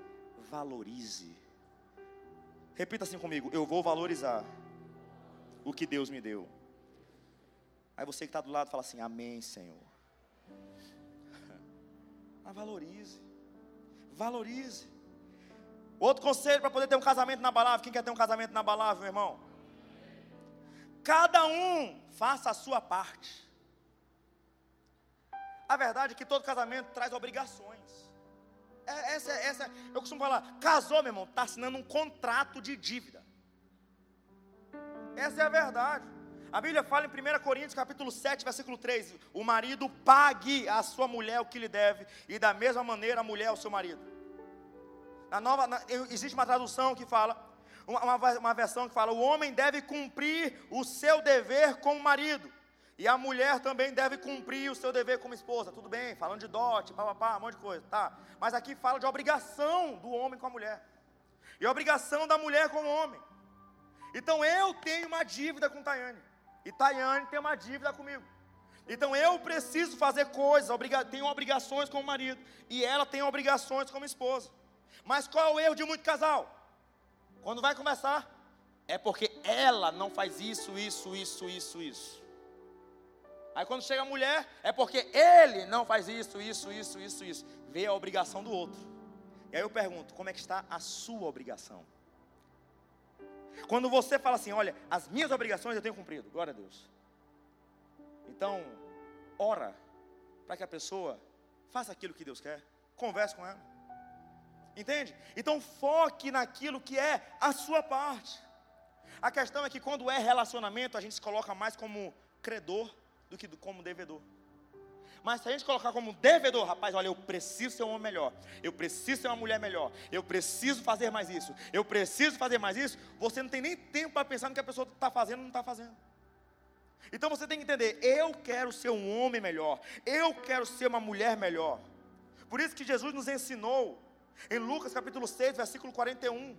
valorize. Repita assim comigo: eu vou valorizar o que Deus me deu. Aí você que está do lado fala assim: Amém, Senhor. (laughs) Mas valorize, valorize. Outro conselho para poder ter um casamento na balada. Quem quer ter um casamento na balada, meu irmão? Cada um faça a sua parte. A verdade é que todo casamento traz obrigações. É, essa, essa, eu costumo falar, casou, meu irmão, está assinando um contrato de dívida. Essa é a verdade. A Bíblia fala em 1 Coríntios capítulo 7, versículo 3: o marido pague à sua mulher o que lhe deve, e da mesma maneira a mulher ao seu marido. Na nova, na, existe uma tradução que fala: uma, uma versão que fala: o homem deve cumprir o seu dever como marido. E a mulher também deve cumprir o seu dever como esposa. Tudo bem, falando de dote, papapá, um monte de coisa, tá? Mas aqui fala de obrigação do homem com a mulher. E obrigação da mulher com o homem. Então eu tenho uma dívida com Tayane. E Tayane tem uma dívida comigo. Então eu preciso fazer coisas, obriga tenho obrigações como marido. E ela tem obrigações como esposa. Mas qual é o erro de muito casal? Quando vai começar, é porque ela não faz isso, isso, isso, isso, isso. Aí quando chega a mulher, é porque ele não faz isso, isso, isso, isso, isso. Vê a obrigação do outro. E aí eu pergunto, como é que está a sua obrigação? Quando você fala assim, olha, as minhas obrigações eu tenho cumprido, glória a Deus. Então, ora para que a pessoa faça aquilo que Deus quer, converse com ela. Entende? Então foque naquilo que é a sua parte. A questão é que quando é relacionamento, a gente se coloca mais como credor do que como devedor. Mas se a gente colocar como devedor, rapaz, olha, eu preciso ser um homem melhor, eu preciso ser uma mulher melhor, eu preciso fazer mais isso, eu preciso fazer mais isso, você não tem nem tempo para pensar no que a pessoa está fazendo ou não está fazendo. Então você tem que entender, eu quero ser um homem melhor, eu quero ser uma mulher melhor. Por isso que Jesus nos ensinou em Lucas capítulo 6, versículo 41,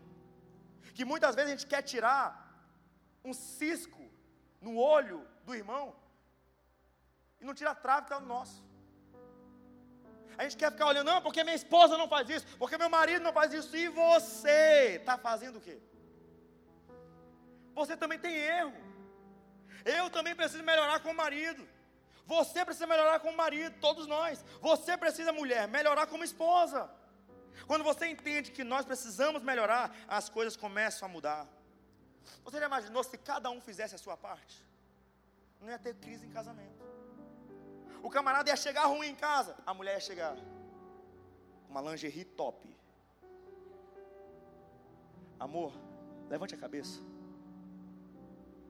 que muitas vezes a gente quer tirar um cisco no olho do irmão e não tira a trave que é o nosso. A gente quer ficar olhando, não, porque minha esposa não faz isso, porque meu marido não faz isso, e você está fazendo o quê? Você também tem erro. Eu também preciso melhorar com o marido. Você precisa melhorar com o marido, todos nós. Você precisa, mulher, melhorar como esposa. Quando você entende que nós precisamos melhorar, as coisas começam a mudar. Você já imaginou se cada um fizesse a sua parte? Não ia ter crise em casamento. O camarada ia chegar ruim em casa, a mulher ia chegar com uma lingerie top. Amor, levante a cabeça.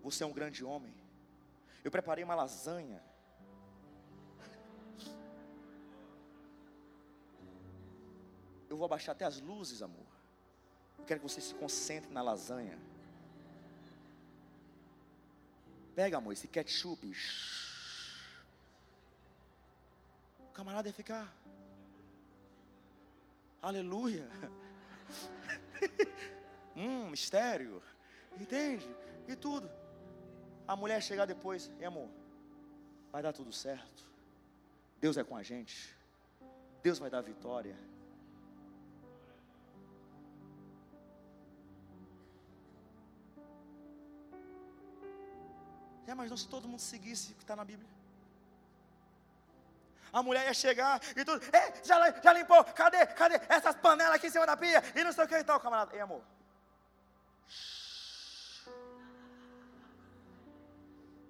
Você é um grande homem. Eu preparei uma lasanha Eu vou abaixar até as luzes, amor. Eu quero que você se concentre na lasanha. Pega, amor, esse ketchup. Camarada ia ficar. Aleluia. (laughs) hum, mistério. Entende? E tudo. A mulher chegar depois, e amor, vai dar tudo certo. Deus é com a gente. Deus vai dar vitória. Já imaginou se todo mundo seguisse o que está na Bíblia? A mulher ia chegar e tudo, Ei, já, já limpou, cadê, cadê essas panelas aqui em cima da pia? E não sei o que e tal, camarada. Ei, amor.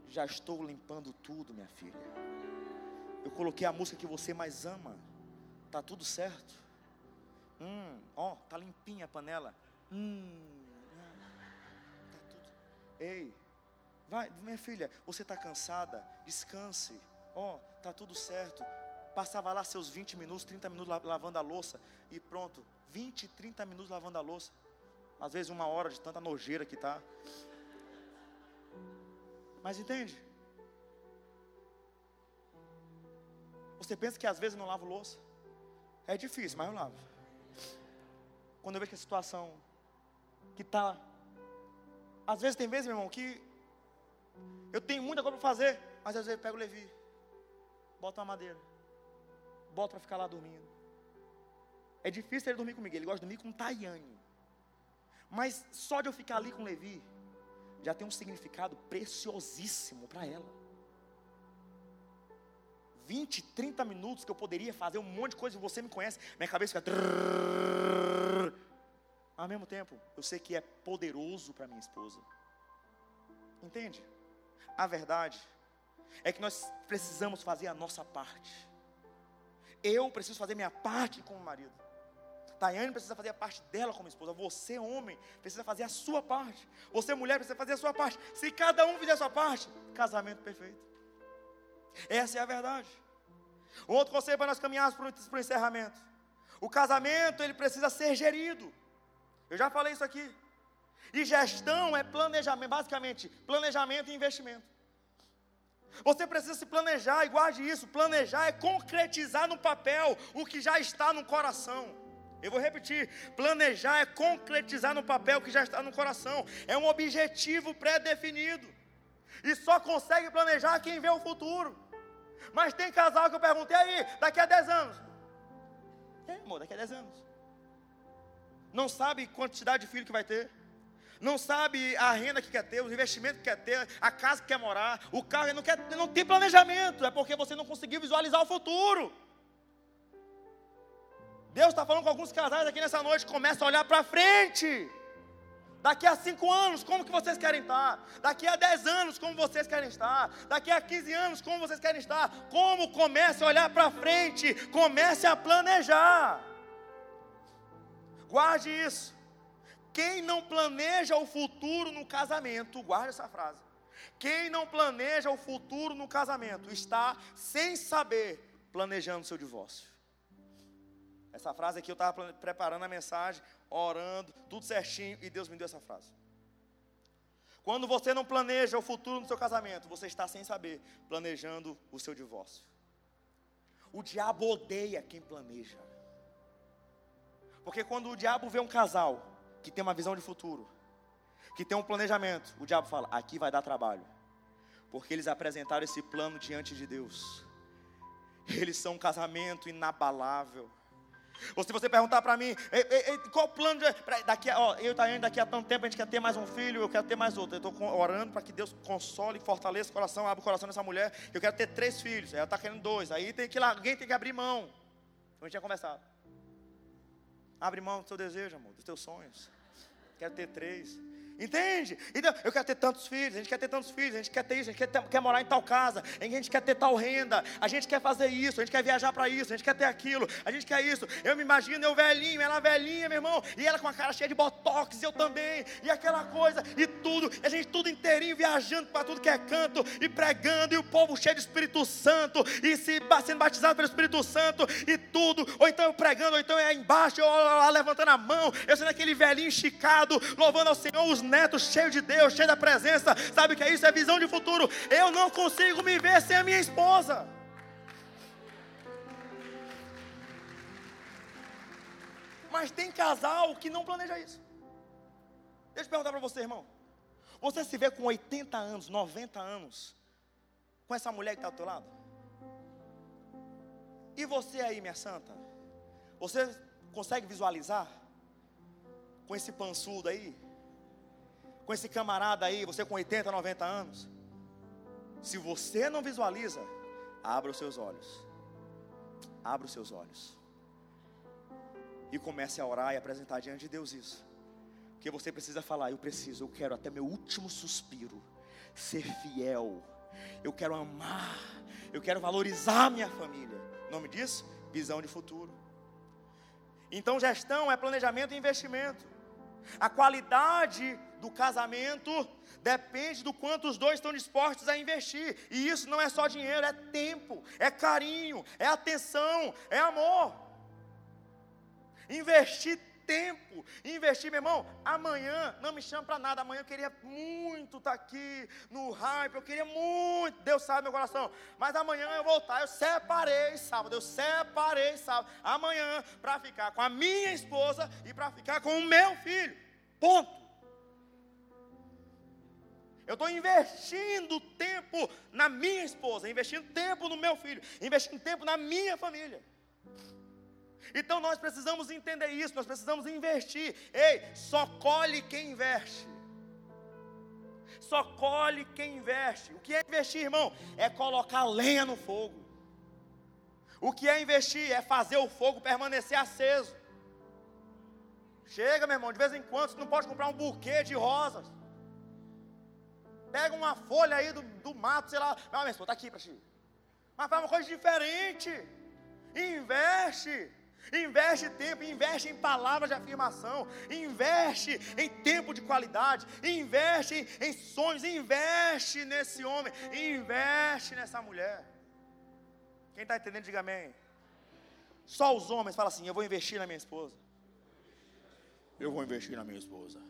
Já estou limpando tudo, minha filha. Eu coloquei a música que você mais ama. Tá tudo certo. Hum, ó, tá limpinha a panela. Hum, tá tudo. Ei, vai, minha filha, você tá cansada? Descanse. Ó, tá tudo certo. Passava lá seus 20 minutos, 30 minutos lavando a louça e pronto. 20, 30 minutos lavando a louça. Às vezes uma hora de tanta nojeira que tá. Mas entende? Você pensa que às vezes eu não lavo louça? É difícil, mas eu lavo. Quando eu vejo que a situação que está. Às vezes tem vezes, meu irmão, que eu tenho muita coisa para fazer, mas às vezes eu pego o Levi, boto uma madeira, boto para ficar lá dormindo. É difícil ele dormir comigo, ele gosta de dormir com um Tayane. Mas só de eu ficar ali com Levi, já tem um significado preciosíssimo para ela. 20, 30 minutos que eu poderia fazer um monte de coisa, você me conhece, minha cabeça fica. Ao mesmo tempo, eu sei que é poderoso para minha esposa. Entende? A verdade é que nós precisamos fazer a nossa parte. Eu preciso fazer minha parte como marido. Tayane precisa fazer a parte dela como esposa. Você, homem, precisa fazer a sua parte. Você, mulher, precisa fazer a sua parte. Se cada um fizer a sua parte, casamento perfeito. Essa é a verdade. Outro conselho para nós caminharmos para o encerramento. O casamento, ele precisa ser gerido. Eu já falei isso aqui. E gestão é planejamento, basicamente, planejamento e investimento. Você precisa se planejar, e guarde isso: planejar é concretizar no papel o que já está no coração. Eu vou repetir: planejar é concretizar no papel o que já está no coração, é um objetivo pré-definido, e só consegue planejar quem vê o futuro. Mas tem casal que eu perguntei aí, daqui a 10 anos. É, amor, daqui a 10 anos. Não sabe quantidade de filho que vai ter. Não sabe a renda que quer ter, os investimentos que quer ter, a casa que quer morar, o carro, não, quer, não tem planejamento. É porque você não conseguiu visualizar o futuro. Deus está falando com alguns casais aqui nessa noite, começa a olhar para frente. Daqui a cinco anos, como que vocês querem estar? Daqui a dez anos, como vocês querem estar? Daqui a 15 anos, como vocês querem estar? Como comece a olhar para frente, comece a planejar. Guarde isso. Quem não planeja o futuro no casamento, guarde essa frase. Quem não planeja o futuro no casamento está sem saber planejando seu divórcio. Essa frase aqui eu estava preparando a mensagem, orando, tudo certinho, e Deus me deu essa frase. Quando você não planeja o futuro no seu casamento, você está sem saber, planejando o seu divórcio. O diabo odeia quem planeja. Porque quando o diabo vê um casal que tem uma visão de futuro, que tem um planejamento, o diabo fala: aqui vai dar trabalho. Porque eles apresentaram esse plano diante de Deus. Eles são um casamento inabalável ou se você perguntar para mim, ei, ei, qual o plano de, daqui a, ó, eu e daqui a tanto tempo a gente quer ter mais um filho, eu quero ter mais outro. Eu estou orando para que Deus console, fortaleça o coração, abra o coração dessa mulher. Eu quero ter três filhos, ela está querendo dois. Aí tem que alguém tem que abrir mão. A gente tinha conversado. Abre mão do seu desejo, amor, dos teus sonhos. Quero ter três. Entende? Então, eu quero ter tantos filhos, a gente quer ter tantos filhos, a gente quer ter isso, a gente quer, ter, quer morar em tal casa, a gente quer ter tal renda, a gente quer fazer isso, a gente quer viajar para isso, a gente quer ter aquilo, a gente quer isso. Eu me imagino eu velhinho, ela velhinha, meu irmão, e ela com a cara cheia de botox, eu também, e aquela coisa, e tudo, e a gente tudo inteirinho viajando para tudo que é canto, e pregando, e o povo cheio de Espírito Santo, e se sendo batizado pelo Espírito Santo, e tudo, ou então eu pregando, ou então é embaixo, eu, eu levantando a mão, eu sendo aquele velhinho esticado, louvando ao Senhor, os neto cheio de Deus, cheio da presença. Sabe o que é isso? É visão de futuro. Eu não consigo me ver sem a minha esposa. Mas tem casal que não planeja isso. Deixa eu perguntar para você, irmão. Você se vê com 80 anos, 90 anos, com essa mulher que está ao teu lado? E você aí, minha santa? Você consegue visualizar com esse pançudo aí? Com esse camarada aí, você com 80, 90 anos? Se você não visualiza, abra os seus olhos. Abra os seus olhos. E comece a orar e apresentar diante de Deus isso. Porque você precisa falar, eu preciso, eu quero até meu último suspiro ser fiel. Eu quero amar, eu quero valorizar minha família. Nome disso? Visão de futuro. Então, gestão é planejamento e investimento. A qualidade do casamento depende do quanto os dois estão dispostos a investir. E isso não é só dinheiro, é tempo, é carinho, é atenção, é amor. Investir tempo, investir, meu irmão. Amanhã não me chama para nada. Amanhã eu queria muito estar tá aqui no hype, eu queria muito. Deus sabe meu coração. Mas amanhã eu voltar. Eu separei sábado, eu separei sábado. Amanhã para ficar com a minha esposa e para ficar com o meu filho. Ponto. Eu estou investindo tempo na minha esposa, investindo tempo no meu filho, investindo tempo na minha família. Então nós precisamos entender isso, nós precisamos investir. Ei, só colhe quem investe. Só colhe quem investe. O que é investir, irmão? É colocar lenha no fogo. O que é investir? É fazer o fogo permanecer aceso. Chega, meu irmão, de vez em quando você não pode comprar um buquê de rosas. Pega uma folha aí do, do mato, sei lá. Não, minha esposa, está aqui para ti. Mas faz uma coisa diferente. Investe. Investe tempo, investe em palavras de afirmação, investe em tempo de qualidade, investe em, em sonhos, investe nesse homem, investe nessa mulher. Quem está entendendo, diga amém. Só os homens falam assim: Eu vou investir na minha esposa. Eu vou investir na minha esposa.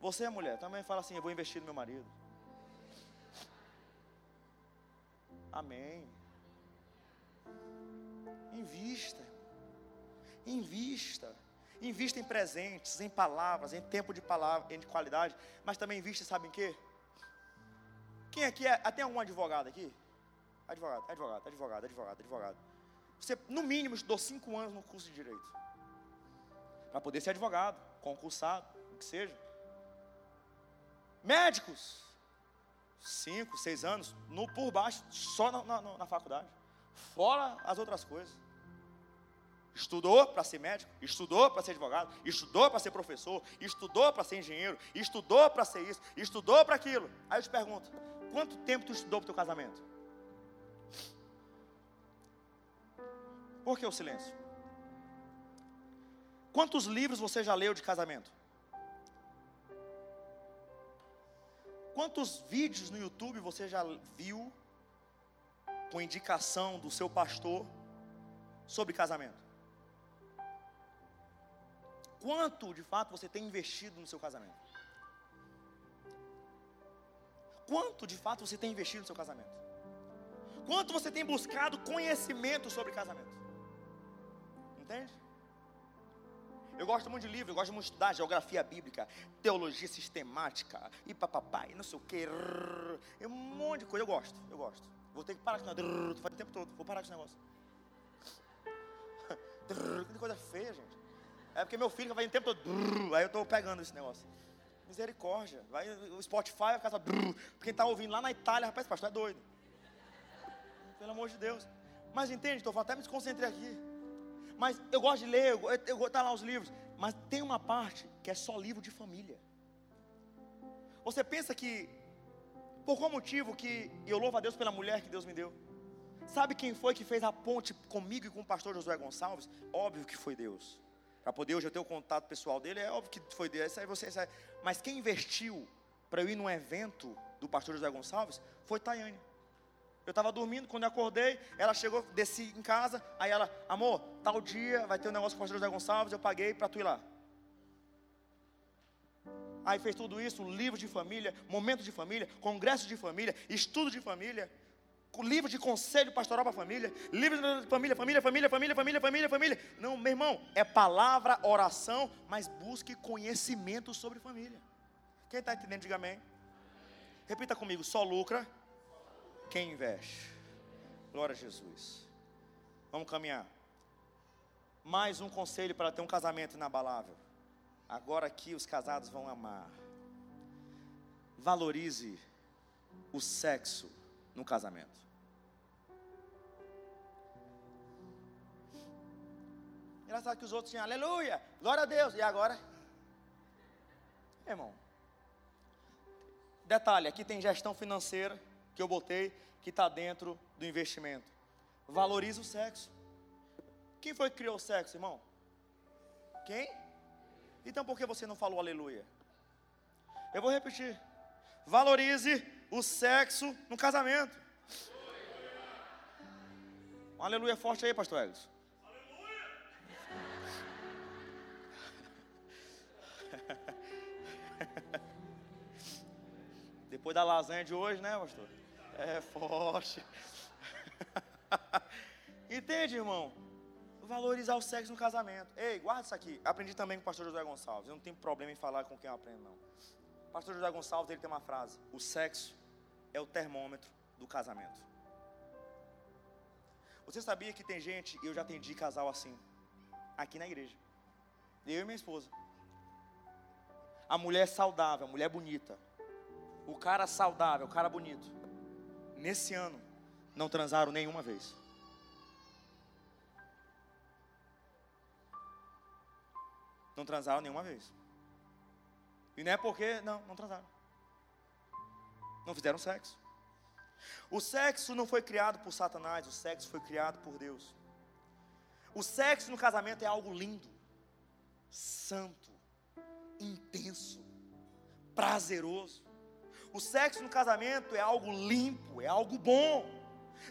Você, é mulher, também fala assim: Eu vou investir no meu marido. Amém. Invista. Invista. Invista em presentes, em palavras, em tempo de palavra, em de qualidade. Mas também invista, sabe em quê? Quem aqui é. Tem algum advogado aqui? Advogado, advogado, advogado, advogado, advogado. Você, no mínimo, estudou cinco anos no curso de direito. Para poder ser advogado, concursado, o que seja. Médicos, cinco, seis anos, no, por baixo, só na, na, na faculdade. Fora as outras coisas. Estudou para ser médico, estudou para ser advogado, estudou para ser professor, estudou para ser engenheiro, estudou para ser isso, estudou para aquilo. Aí eu te pergunto: quanto tempo tu estudou para o teu casamento? Por que o silêncio? Quantos livros você já leu de casamento? Quantos vídeos no YouTube você já viu com indicação do seu pastor sobre casamento? Quanto de fato você tem investido no seu casamento? Quanto de fato você tem investido no seu casamento? Quanto você tem buscado conhecimento sobre casamento? Entende? Eu gosto muito de livro, eu gosto muito de estudar geografia bíblica, teologia sistemática, e papapai, não sei o que, um monte de coisa. Eu gosto, eu gosto. Vou ter que parar com isso, faz o tempo todo, vou parar com esse negócio. (laughs) Que coisa feia, gente. É porque meu filho vai o tempo todo. Aí eu estou pegando esse negócio. Misericórdia. Vai, o Spotify vai ficar só. Quem está ouvindo lá na Itália, rapaz, pastor é doido. Pelo amor de Deus. Mas entende, estou até me desconcentrei aqui. Mas eu gosto de ler, eu, eu, eu tá lá os livros. Mas tem uma parte que é só livro de família. Você pensa que, por qual motivo que eu louvo a Deus pela mulher que Deus me deu? Sabe quem foi que fez a ponte comigo e com o pastor Josué Gonçalves? Óbvio que foi Deus para poder hoje eu ter o contato pessoal dele, é óbvio que foi dele, aí você sabe. Mas quem investiu para eu ir num evento do pastor José Gonçalves foi Tayane. Eu estava dormindo, quando eu acordei, ela chegou, desci em casa, aí ela, amor, tal dia vai ter um negócio com o pastor José Gonçalves, eu paguei para tu ir lá. Aí fez tudo isso, livro de família, momento de família, congresso de família, estudo de família, livro de conselho pastoral para a família, livro de família, família, família, família, família, família, família. Não, meu irmão, é palavra, oração, mas busque conhecimento sobre família. Quem está entendendo, diga amém. Repita comigo: só lucra quem investe. Glória a Jesus. Vamos caminhar. Mais um conselho para ter um casamento inabalável. Agora aqui os casados vão amar. Valorize o sexo no casamento. Engraçado que os outros tinham aleluia, glória a Deus. E agora? Irmão. Detalhe, aqui tem gestão financeira que eu botei, que está dentro do investimento. Valorize o sexo. Quem foi que criou o sexo, irmão? Quem? Então por que você não falou aleluia? Eu vou repetir. Valorize o sexo no casamento. Um aleluia forte aí, pastor Edson. Depois da lasanha de hoje, né, pastor? É forte. (laughs) Entende, irmão? Valorizar o sexo no casamento. Ei, guarda isso aqui. Aprendi também com o pastor José Gonçalves. Eu não tenho problema em falar com quem eu aprendo, não. O pastor José Gonçalves, ele tem uma frase. O sexo é o termômetro do casamento. Você sabia que tem gente, eu já atendi casal assim, aqui na igreja. Eu e minha esposa. A mulher é saudável, a mulher é bonita. O cara saudável, o cara bonito. Nesse ano, não transaram nenhuma vez. Não transaram nenhuma vez. E não é porque, não, não transaram. Não fizeram sexo. O sexo não foi criado por Satanás, o sexo foi criado por Deus. O sexo no casamento é algo lindo, santo, intenso, prazeroso. O sexo no casamento é algo limpo, é algo bom.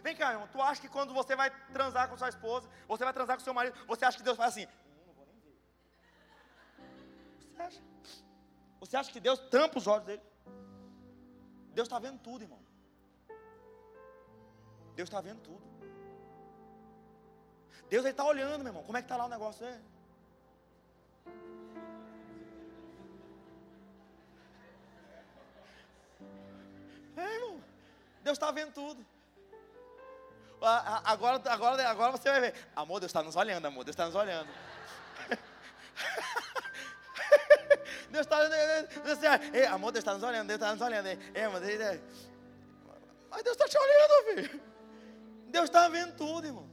Vem cá, irmão, tu acha que quando você vai transar com sua esposa, você vai transar com seu marido, você acha que Deus faz assim? Não, vou nem ver. Você acha? Você acha que Deus tampa os olhos dele? Deus está vendo tudo, irmão. Deus está vendo tudo. Deus está olhando, meu irmão. Como é que está lá o negócio? É? É, irmão. Deus está vendo tudo. Agora, agora, agora você vai ver. Amor, Deus está nos olhando, amor. Deus está (laughs) nos olhando. Deus está olhando. amor, Deus está nos olhando. Deus está nos olhando. Ei, Deus, mas Deus está te olhando, filho. Deus está vendo tudo, irmão.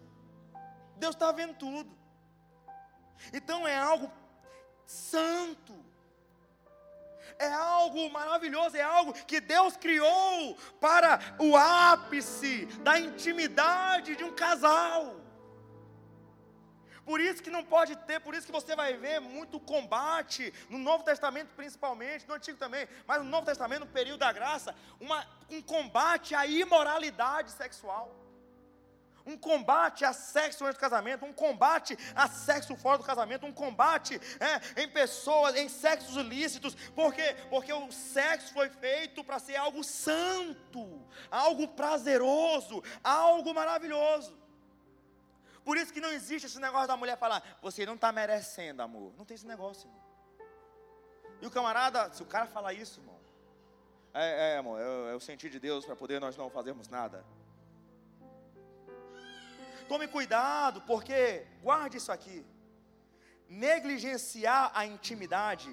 Deus está vendo tudo. Então é algo santo é algo maravilhoso, é algo que Deus criou para o ápice da intimidade de um casal. Por isso que não pode ter, por isso que você vai ver muito combate no Novo Testamento principalmente, no Antigo também, mas no Novo Testamento, no período da graça, uma, um combate à imoralidade sexual um combate a sexo antes do casamento, um combate a sexo fora do casamento, um combate é, em pessoas, em sexos ilícitos, por quê? Porque o sexo foi feito para ser algo santo, algo prazeroso, algo maravilhoso. Por isso que não existe esse negócio da mulher falar, você não está merecendo, amor. Não tem esse negócio, irmão. E o camarada, se o cara falar isso, irmão, é, é amor, é, é o sentir de Deus para poder nós não fazermos nada. Tome cuidado, porque, guarde isso aqui: negligenciar a intimidade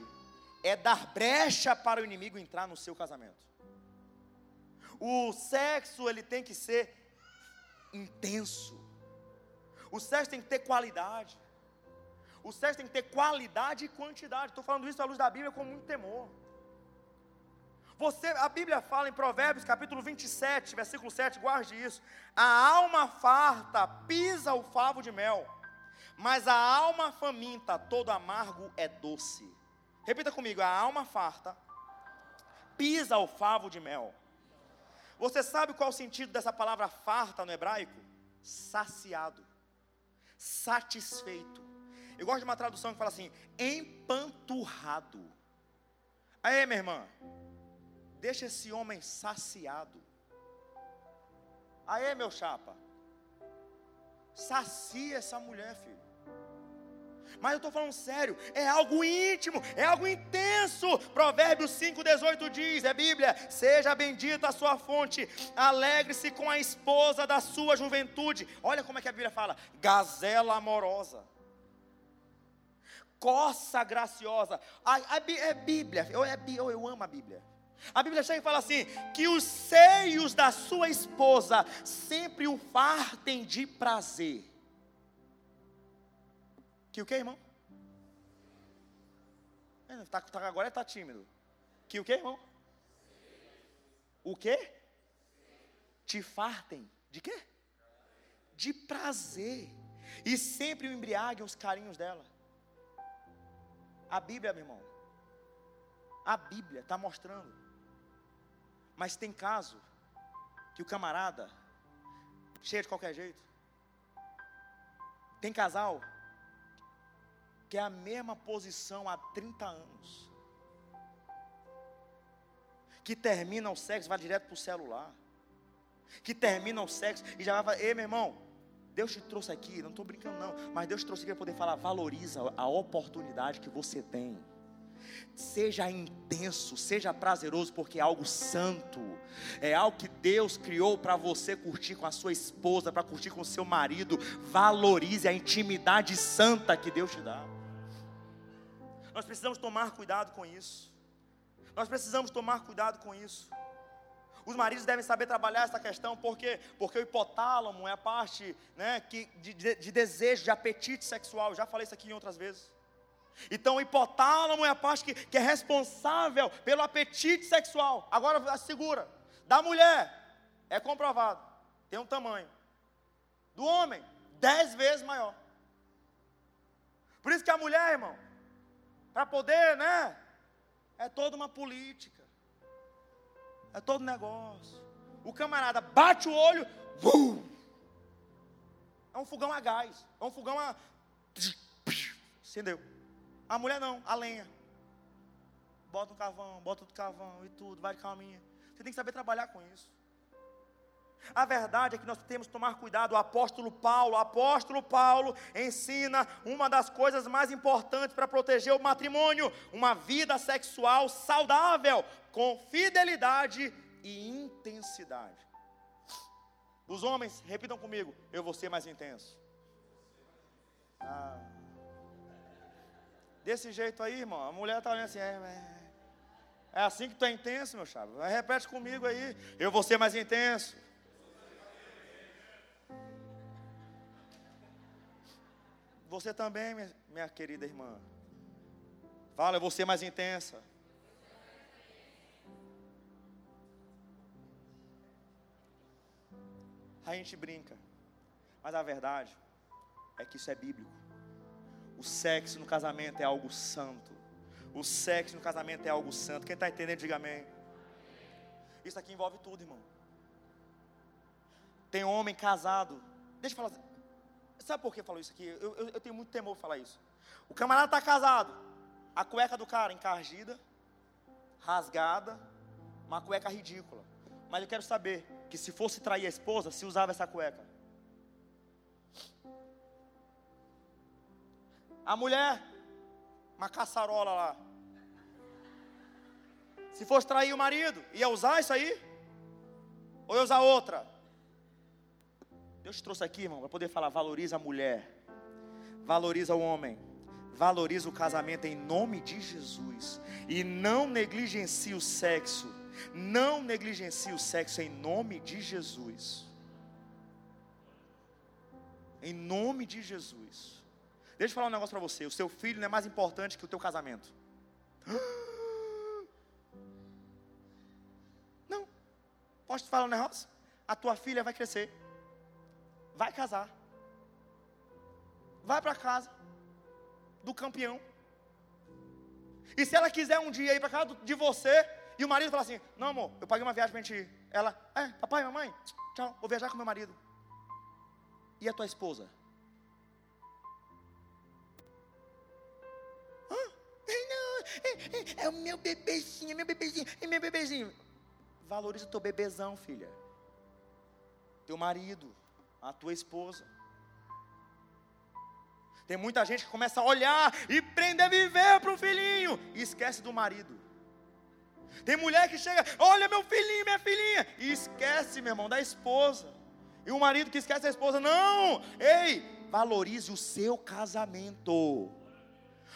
é dar brecha para o inimigo entrar no seu casamento. O sexo, ele tem que ser intenso. O sexo tem que ter qualidade. O sexo tem que ter qualidade e quantidade. Estou falando isso à luz da Bíblia com muito temor. Você, a Bíblia fala em Provérbios capítulo 27, versículo 7, guarde isso. A alma farta pisa o favo de mel, mas a alma faminta, todo amargo é doce. Repita comigo, a alma farta pisa o favo de mel. Você sabe qual é o sentido dessa palavra farta no hebraico? Saciado, satisfeito. Eu gosto de uma tradução que fala assim: empanturrado. Aí, minha irmã, Deixa esse homem saciado. Aê, meu chapa. Sacia essa mulher, filho. Mas eu estou falando sério, é algo íntimo, é algo intenso. Provérbios 5,18 diz: é Bíblia, seja bendita a sua fonte, alegre-se com a esposa da sua juventude. Olha como é que a Bíblia fala: gazela amorosa, coça graciosa. A, a, é Bíblia, eu, é, eu, eu amo a Bíblia. A Bíblia chega e fala assim: que os seios da sua esposa sempre o fartem de prazer. Que o que, irmão? Tá, tá, agora está tímido. Que o que, irmão? O que? Te fartem. De quê? De prazer. E sempre o embriaguem os carinhos dela. A Bíblia, meu irmão. A Bíblia está mostrando. Mas tem caso que o camarada, cheio de qualquer jeito, tem casal que é a mesma posição há 30 anos. Que termina o sexo, vai direto para o celular. Que termina o sexo e já vai, ei meu irmão, Deus te trouxe aqui, não estou brincando não, mas Deus te trouxe aqui para poder falar, valoriza a oportunidade que você tem. Seja intenso, seja prazeroso, porque é algo santo, é algo que Deus criou para você curtir com a sua esposa, para curtir com o seu marido. Valorize a intimidade santa que Deus te dá. Nós precisamos tomar cuidado com isso. Nós precisamos tomar cuidado com isso. Os maridos devem saber trabalhar essa questão, porque porque o hipotálamo é a parte né, que, de, de, de desejo, de apetite sexual. Já falei isso aqui em outras vezes. Então o hipotálamo é a parte que, que é responsável pelo apetite sexual. Agora segura. Da mulher é comprovado, tem um tamanho. Do homem, dez vezes maior. Por isso que a mulher, irmão, para poder, né? É toda uma política. É todo negócio. O camarada bate o olho, vum, é um fogão a gás, é um fogão a. Acendeu. A mulher não, a lenha. Bota um carvão, bota outro carvão e tudo, vai de calminha. Você tem que saber trabalhar com isso. A verdade é que nós temos que tomar cuidado. O apóstolo Paulo, o apóstolo Paulo ensina uma das coisas mais importantes para proteger o matrimônio: uma vida sexual saudável, com fidelidade e intensidade. Os homens, repitam comigo: eu vou ser mais intenso. Ah. Desse jeito aí, irmão, a mulher está olhando assim, é, é, assim que tu é intenso, meu chave. Repete comigo aí, eu vou ser mais intenso. Você também, minha querida irmã. Fala, eu vou ser mais intensa. A gente brinca, mas a verdade é que isso é bíblico. O sexo no casamento é algo santo. O sexo no casamento é algo santo. Quem está entendendo, diga amém. Isso aqui envolve tudo, irmão. Tem homem casado. Deixa eu falar. Sabe por que falou isso aqui? Eu, eu, eu tenho muito temor de falar isso. O camarada está casado. A cueca do cara encargida, rasgada, uma cueca ridícula. Mas eu quero saber que se fosse trair a esposa, se usava essa cueca. A mulher, uma caçarola lá. Se fosse trair o marido, ia usar isso aí? Ou ia usar outra? Deus te trouxe aqui, irmão, para poder falar: valoriza a mulher, valoriza o homem, valoriza o casamento em nome de Jesus. E não negligencie o sexo. Não negligencie o sexo em nome de Jesus. Em nome de Jesus. Deixa eu falar um negócio para você. O seu filho não é mais importante que o teu casamento. (gasps) Não. Posso te falar um negócio? A tua filha vai crescer vai casar. Vai para casa do campeão. E se ela quiser um dia ir para casa de você, e o marido falar assim: Não, amor, eu paguei uma viagem para a gente ir. Ela, é, papai, mamãe, tchau, vou viajar com meu marido. E a tua esposa? É, é, é, o meu bebezinho, é meu bebezinho, é meu bebezinho. Valoriza o teu bebezão, filha. teu marido, a tua esposa. Tem muita gente que começa a olhar e prender a viver para o filhinho e esquece do marido. Tem mulher que chega, olha meu filhinho, minha filhinha, e esquece, meu irmão, da esposa. E o marido que esquece da esposa, não, ei, valorize o seu casamento.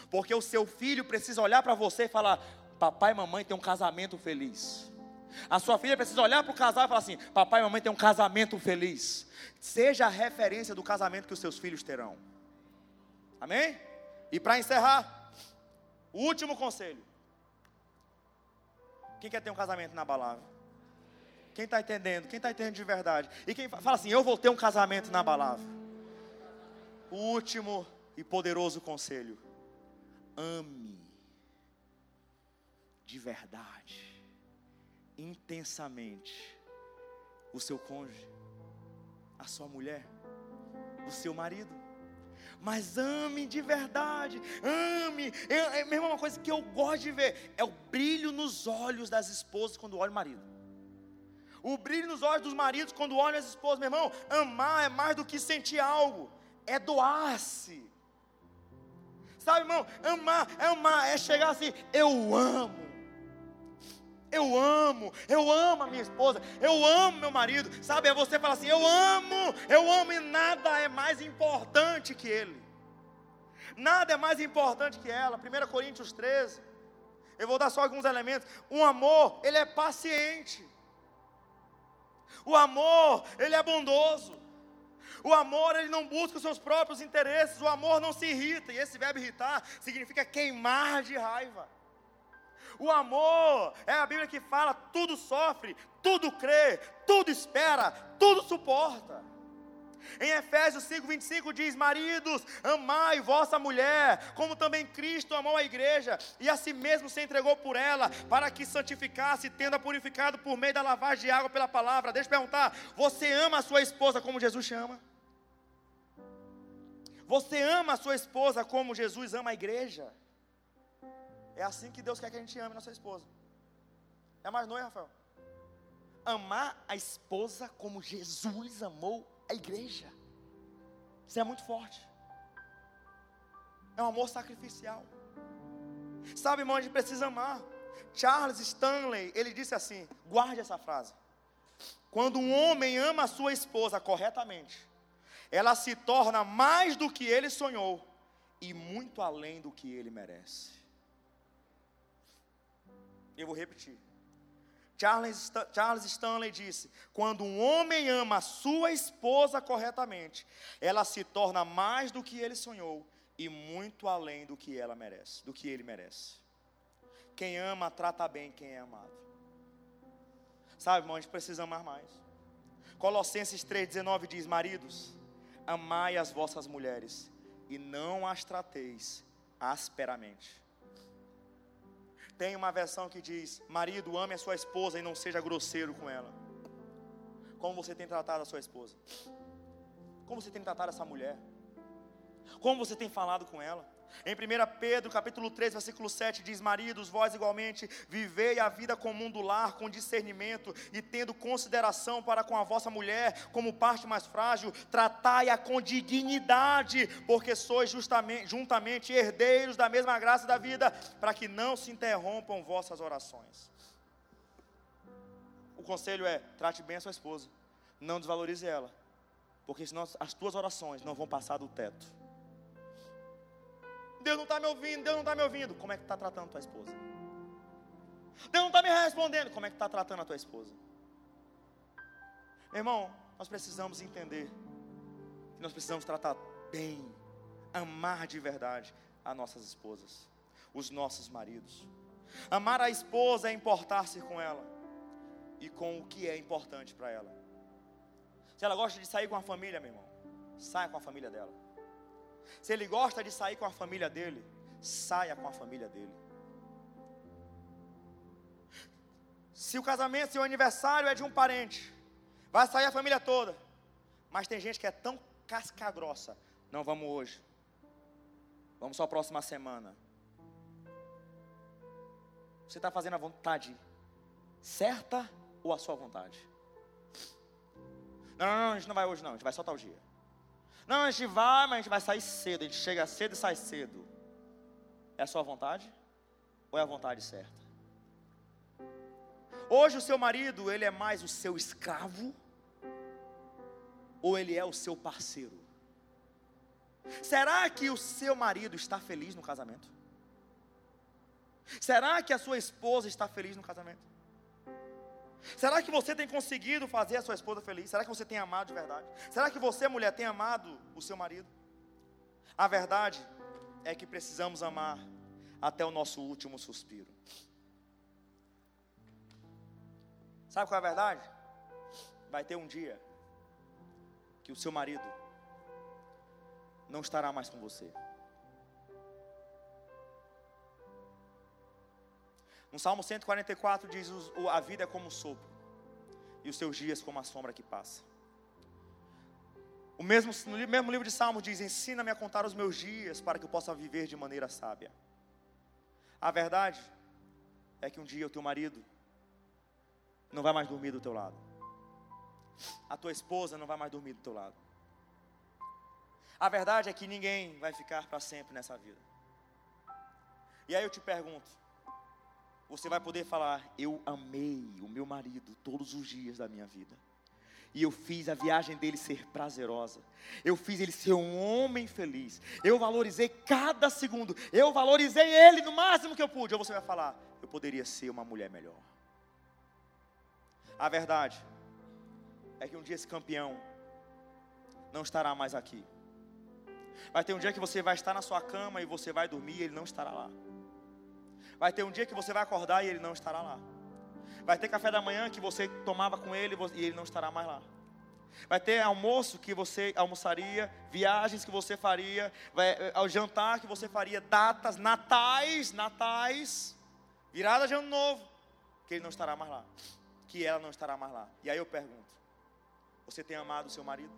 Porque o seu filho precisa olhar para você e falar: Papai e mamãe têm um casamento feliz. A sua filha precisa olhar para o casal e falar assim: Papai e mamãe têm um casamento feliz. Seja a referência do casamento que os seus filhos terão. Amém? E para encerrar, o último conselho. Quem quer ter um casamento na balada? Quem está entendendo? Quem está entendendo de verdade? E quem fala assim, eu vou ter um casamento na balada? O último e poderoso conselho: ame de verdade, intensamente, o seu cônjuge, a sua mulher, o seu marido mas ame de verdade, ame. É, é mesmo uma coisa que eu gosto de ver é o brilho nos olhos das esposas quando olham o marido. O brilho nos olhos dos maridos quando olham as esposas, meu irmão. Amar é mais do que sentir algo, é doar-se. Sabe, irmão? Amar é amar, é chegar assim, eu amo. Eu amo, eu amo a minha esposa, eu amo meu marido. Sabe, é você falar assim: eu amo, eu amo e nada é mais importante que ele. Nada é mais importante que ela. 1 Coríntios 13. Eu vou dar só alguns elementos. Um amor, ele é paciente. O amor, ele é bondoso. O amor, ele não busca os seus próprios interesses. O amor não se irrita. E esse verbo irritar significa queimar de raiva. O amor é a Bíblia que fala: tudo sofre, tudo crê, tudo espera, tudo suporta. Em Efésios 5:25 diz: Maridos, amai vossa mulher, como também Cristo amou a igreja e a si mesmo se entregou por ela, para que santificasse, tendo-a purificado por meio da lavagem de água pela palavra. Deixa eu perguntar: você ama a sua esposa como Jesus chama? Você ama a sua esposa como Jesus ama a igreja? É assim que Deus quer que a gente ame nossa esposa. É mais não é, Rafael? Amar a esposa como Jesus amou a igreja. Isso é muito forte. É um amor sacrificial. Sabe, irmão, a gente precisa amar. Charles Stanley, ele disse assim: guarde essa frase. Quando um homem ama a sua esposa corretamente, ela se torna mais do que ele sonhou e muito além do que ele merece. Eu vou repetir. Charles, Charles Stanley disse: quando um homem ama a sua esposa corretamente, ela se torna mais do que ele sonhou e muito além do que ela merece, do que ele merece. Quem ama trata bem quem é amado. Sabe, irmão, a gente precisa amar mais. Colossenses 3,19 diz: Maridos, amai as vossas mulheres e não as trateis asperamente tem uma versão que diz: Marido, ame a sua esposa e não seja grosseiro com ela. Como você tem tratado a sua esposa? Como você tem tratado essa mulher? Como você tem falado com ela? Em 1 Pedro, capítulo 3, versículo 7, diz: Maridos, vós igualmente vivei a vida comum do lar com discernimento e tendo consideração para com a vossa mulher como parte mais frágil, tratai-a com dignidade, porque sois justamente, juntamente herdeiros da mesma graça da vida, para que não se interrompam vossas orações. O conselho é: trate bem a sua esposa, não desvalorize ela, porque senão as tuas orações não vão passar do teto. Deus não está me ouvindo, Deus não está me ouvindo. Como é que está tratando tua esposa? Deus não está me respondendo. Como é que está tratando a tua esposa? Irmão, nós precisamos entender que nós precisamos tratar bem, amar de verdade as nossas esposas, os nossos maridos. Amar a esposa é importar-se com ela e com o que é importante para ela. Se ela gosta de sair com a família, meu irmão, saia com a família dela. Se ele gosta de sair com a família dele, saia com a família dele. Se o casamento, se o aniversário é de um parente, vai sair a família toda. Mas tem gente que é tão casca grossa. Não vamos hoje. Vamos só a próxima semana. Você está fazendo a vontade certa ou a sua vontade? Não, não, não, a gente não vai hoje não, a gente vai só tal dia. Não, a gente vai, mas a gente vai sair cedo, a gente chega cedo e sai cedo. É a sua vontade? Ou é a vontade certa? Hoje o seu marido, ele é mais o seu escravo? Ou ele é o seu parceiro? Será que o seu marido está feliz no casamento? Será que a sua esposa está feliz no casamento? Será que você tem conseguido fazer a sua esposa feliz? Será que você tem amado de verdade? Será que você, mulher, tem amado o seu marido? A verdade é que precisamos amar até o nosso último suspiro. Sabe qual é a verdade? Vai ter um dia que o seu marido não estará mais com você. No Salmo 144 diz: A vida é como um sopro, e os seus dias como a sombra que passa. O mesmo, no mesmo livro de Salmos diz: Ensina-me a contar os meus dias para que eu possa viver de maneira sábia. A verdade é que um dia o teu marido não vai mais dormir do teu lado, a tua esposa não vai mais dormir do teu lado. A verdade é que ninguém vai ficar para sempre nessa vida. E aí eu te pergunto: você vai poder falar: Eu amei o meu marido todos os dias da minha vida. E eu fiz a viagem dele ser prazerosa. Eu fiz ele ser um homem feliz. Eu valorizei cada segundo. Eu valorizei ele no máximo que eu pude. Ou você vai falar: Eu poderia ser uma mulher melhor. A verdade é que um dia esse campeão não estará mais aqui. Vai ter um dia que você vai estar na sua cama e você vai dormir e ele não estará lá. Vai ter um dia que você vai acordar e ele não estará lá. Vai ter café da manhã que você tomava com ele e ele não estará mais lá. Vai ter almoço que você almoçaria, viagens que você faria, vai, eh, ao jantar que você faria, datas, natais, natais, virada de ano novo, que ele não estará mais lá, que ela não estará mais lá. E aí eu pergunto: você tem amado o seu marido?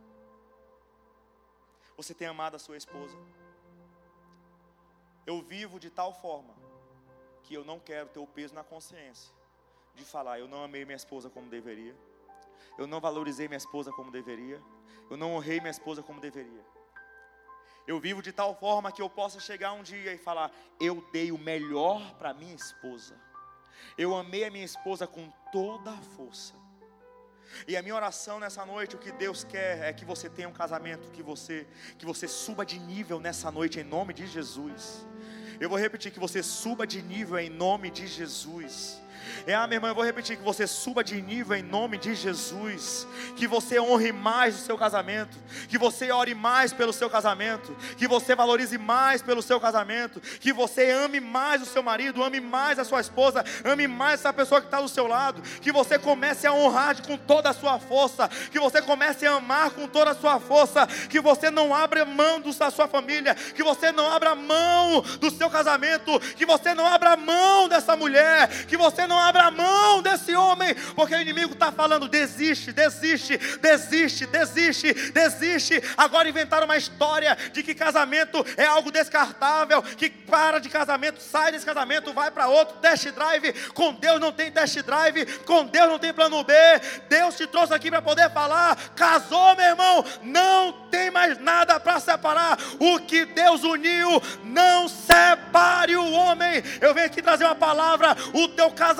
Você tem amado a sua esposa? Eu vivo de tal forma que eu não quero ter o peso na consciência de falar, eu não amei minha esposa como deveria, eu não valorizei minha esposa como deveria, eu não honrei minha esposa como deveria. Eu vivo de tal forma que eu possa chegar um dia e falar, eu dei o melhor para minha esposa. Eu amei a minha esposa com toda a força. E a minha oração nessa noite, o que Deus quer é que você tenha um casamento, que você que você suba de nível nessa noite em nome de Jesus. Eu vou repetir que você suba de nível em nome de Jesus. É, ah, minha irmã, eu vou repetir: que você suba de nível em nome de Jesus. Que você honre mais o seu casamento. Que você ore mais pelo seu casamento. Que você valorize mais pelo seu casamento. Que você ame mais o seu marido, ame mais a sua esposa, ame mais essa pessoa que está do seu lado. Que você comece a honrar com toda a sua força. Que você comece a amar com toda a sua força. Que você não abra mão da sua família. Que você não abra mão do seu casamento. Que você não abra mão dessa mulher. Que você não abra mão desse homem, porque o inimigo está falando: desiste, desiste, desiste, desiste, desiste. Agora inventaram uma história de que casamento é algo descartável, que para de casamento, sai desse casamento, vai para outro, test drive. Com Deus não tem test drive, com Deus não tem plano B. Deus te trouxe aqui para poder falar: casou, meu irmão, não tem mais nada para separar. O que Deus uniu, não separe o homem. Eu venho aqui trazer uma palavra: o teu casamento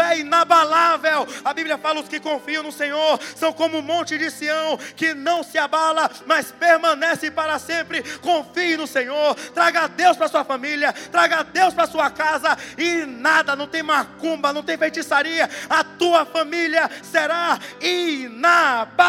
é inabalável. A Bíblia fala: os que confiam no Senhor são como o monte de Sião, que não se abala, mas permanece para sempre. Confie no Senhor, traga Deus para sua família, traga Deus para sua casa, e nada, não tem macumba, não tem feitiçaria, a tua família será inabalável.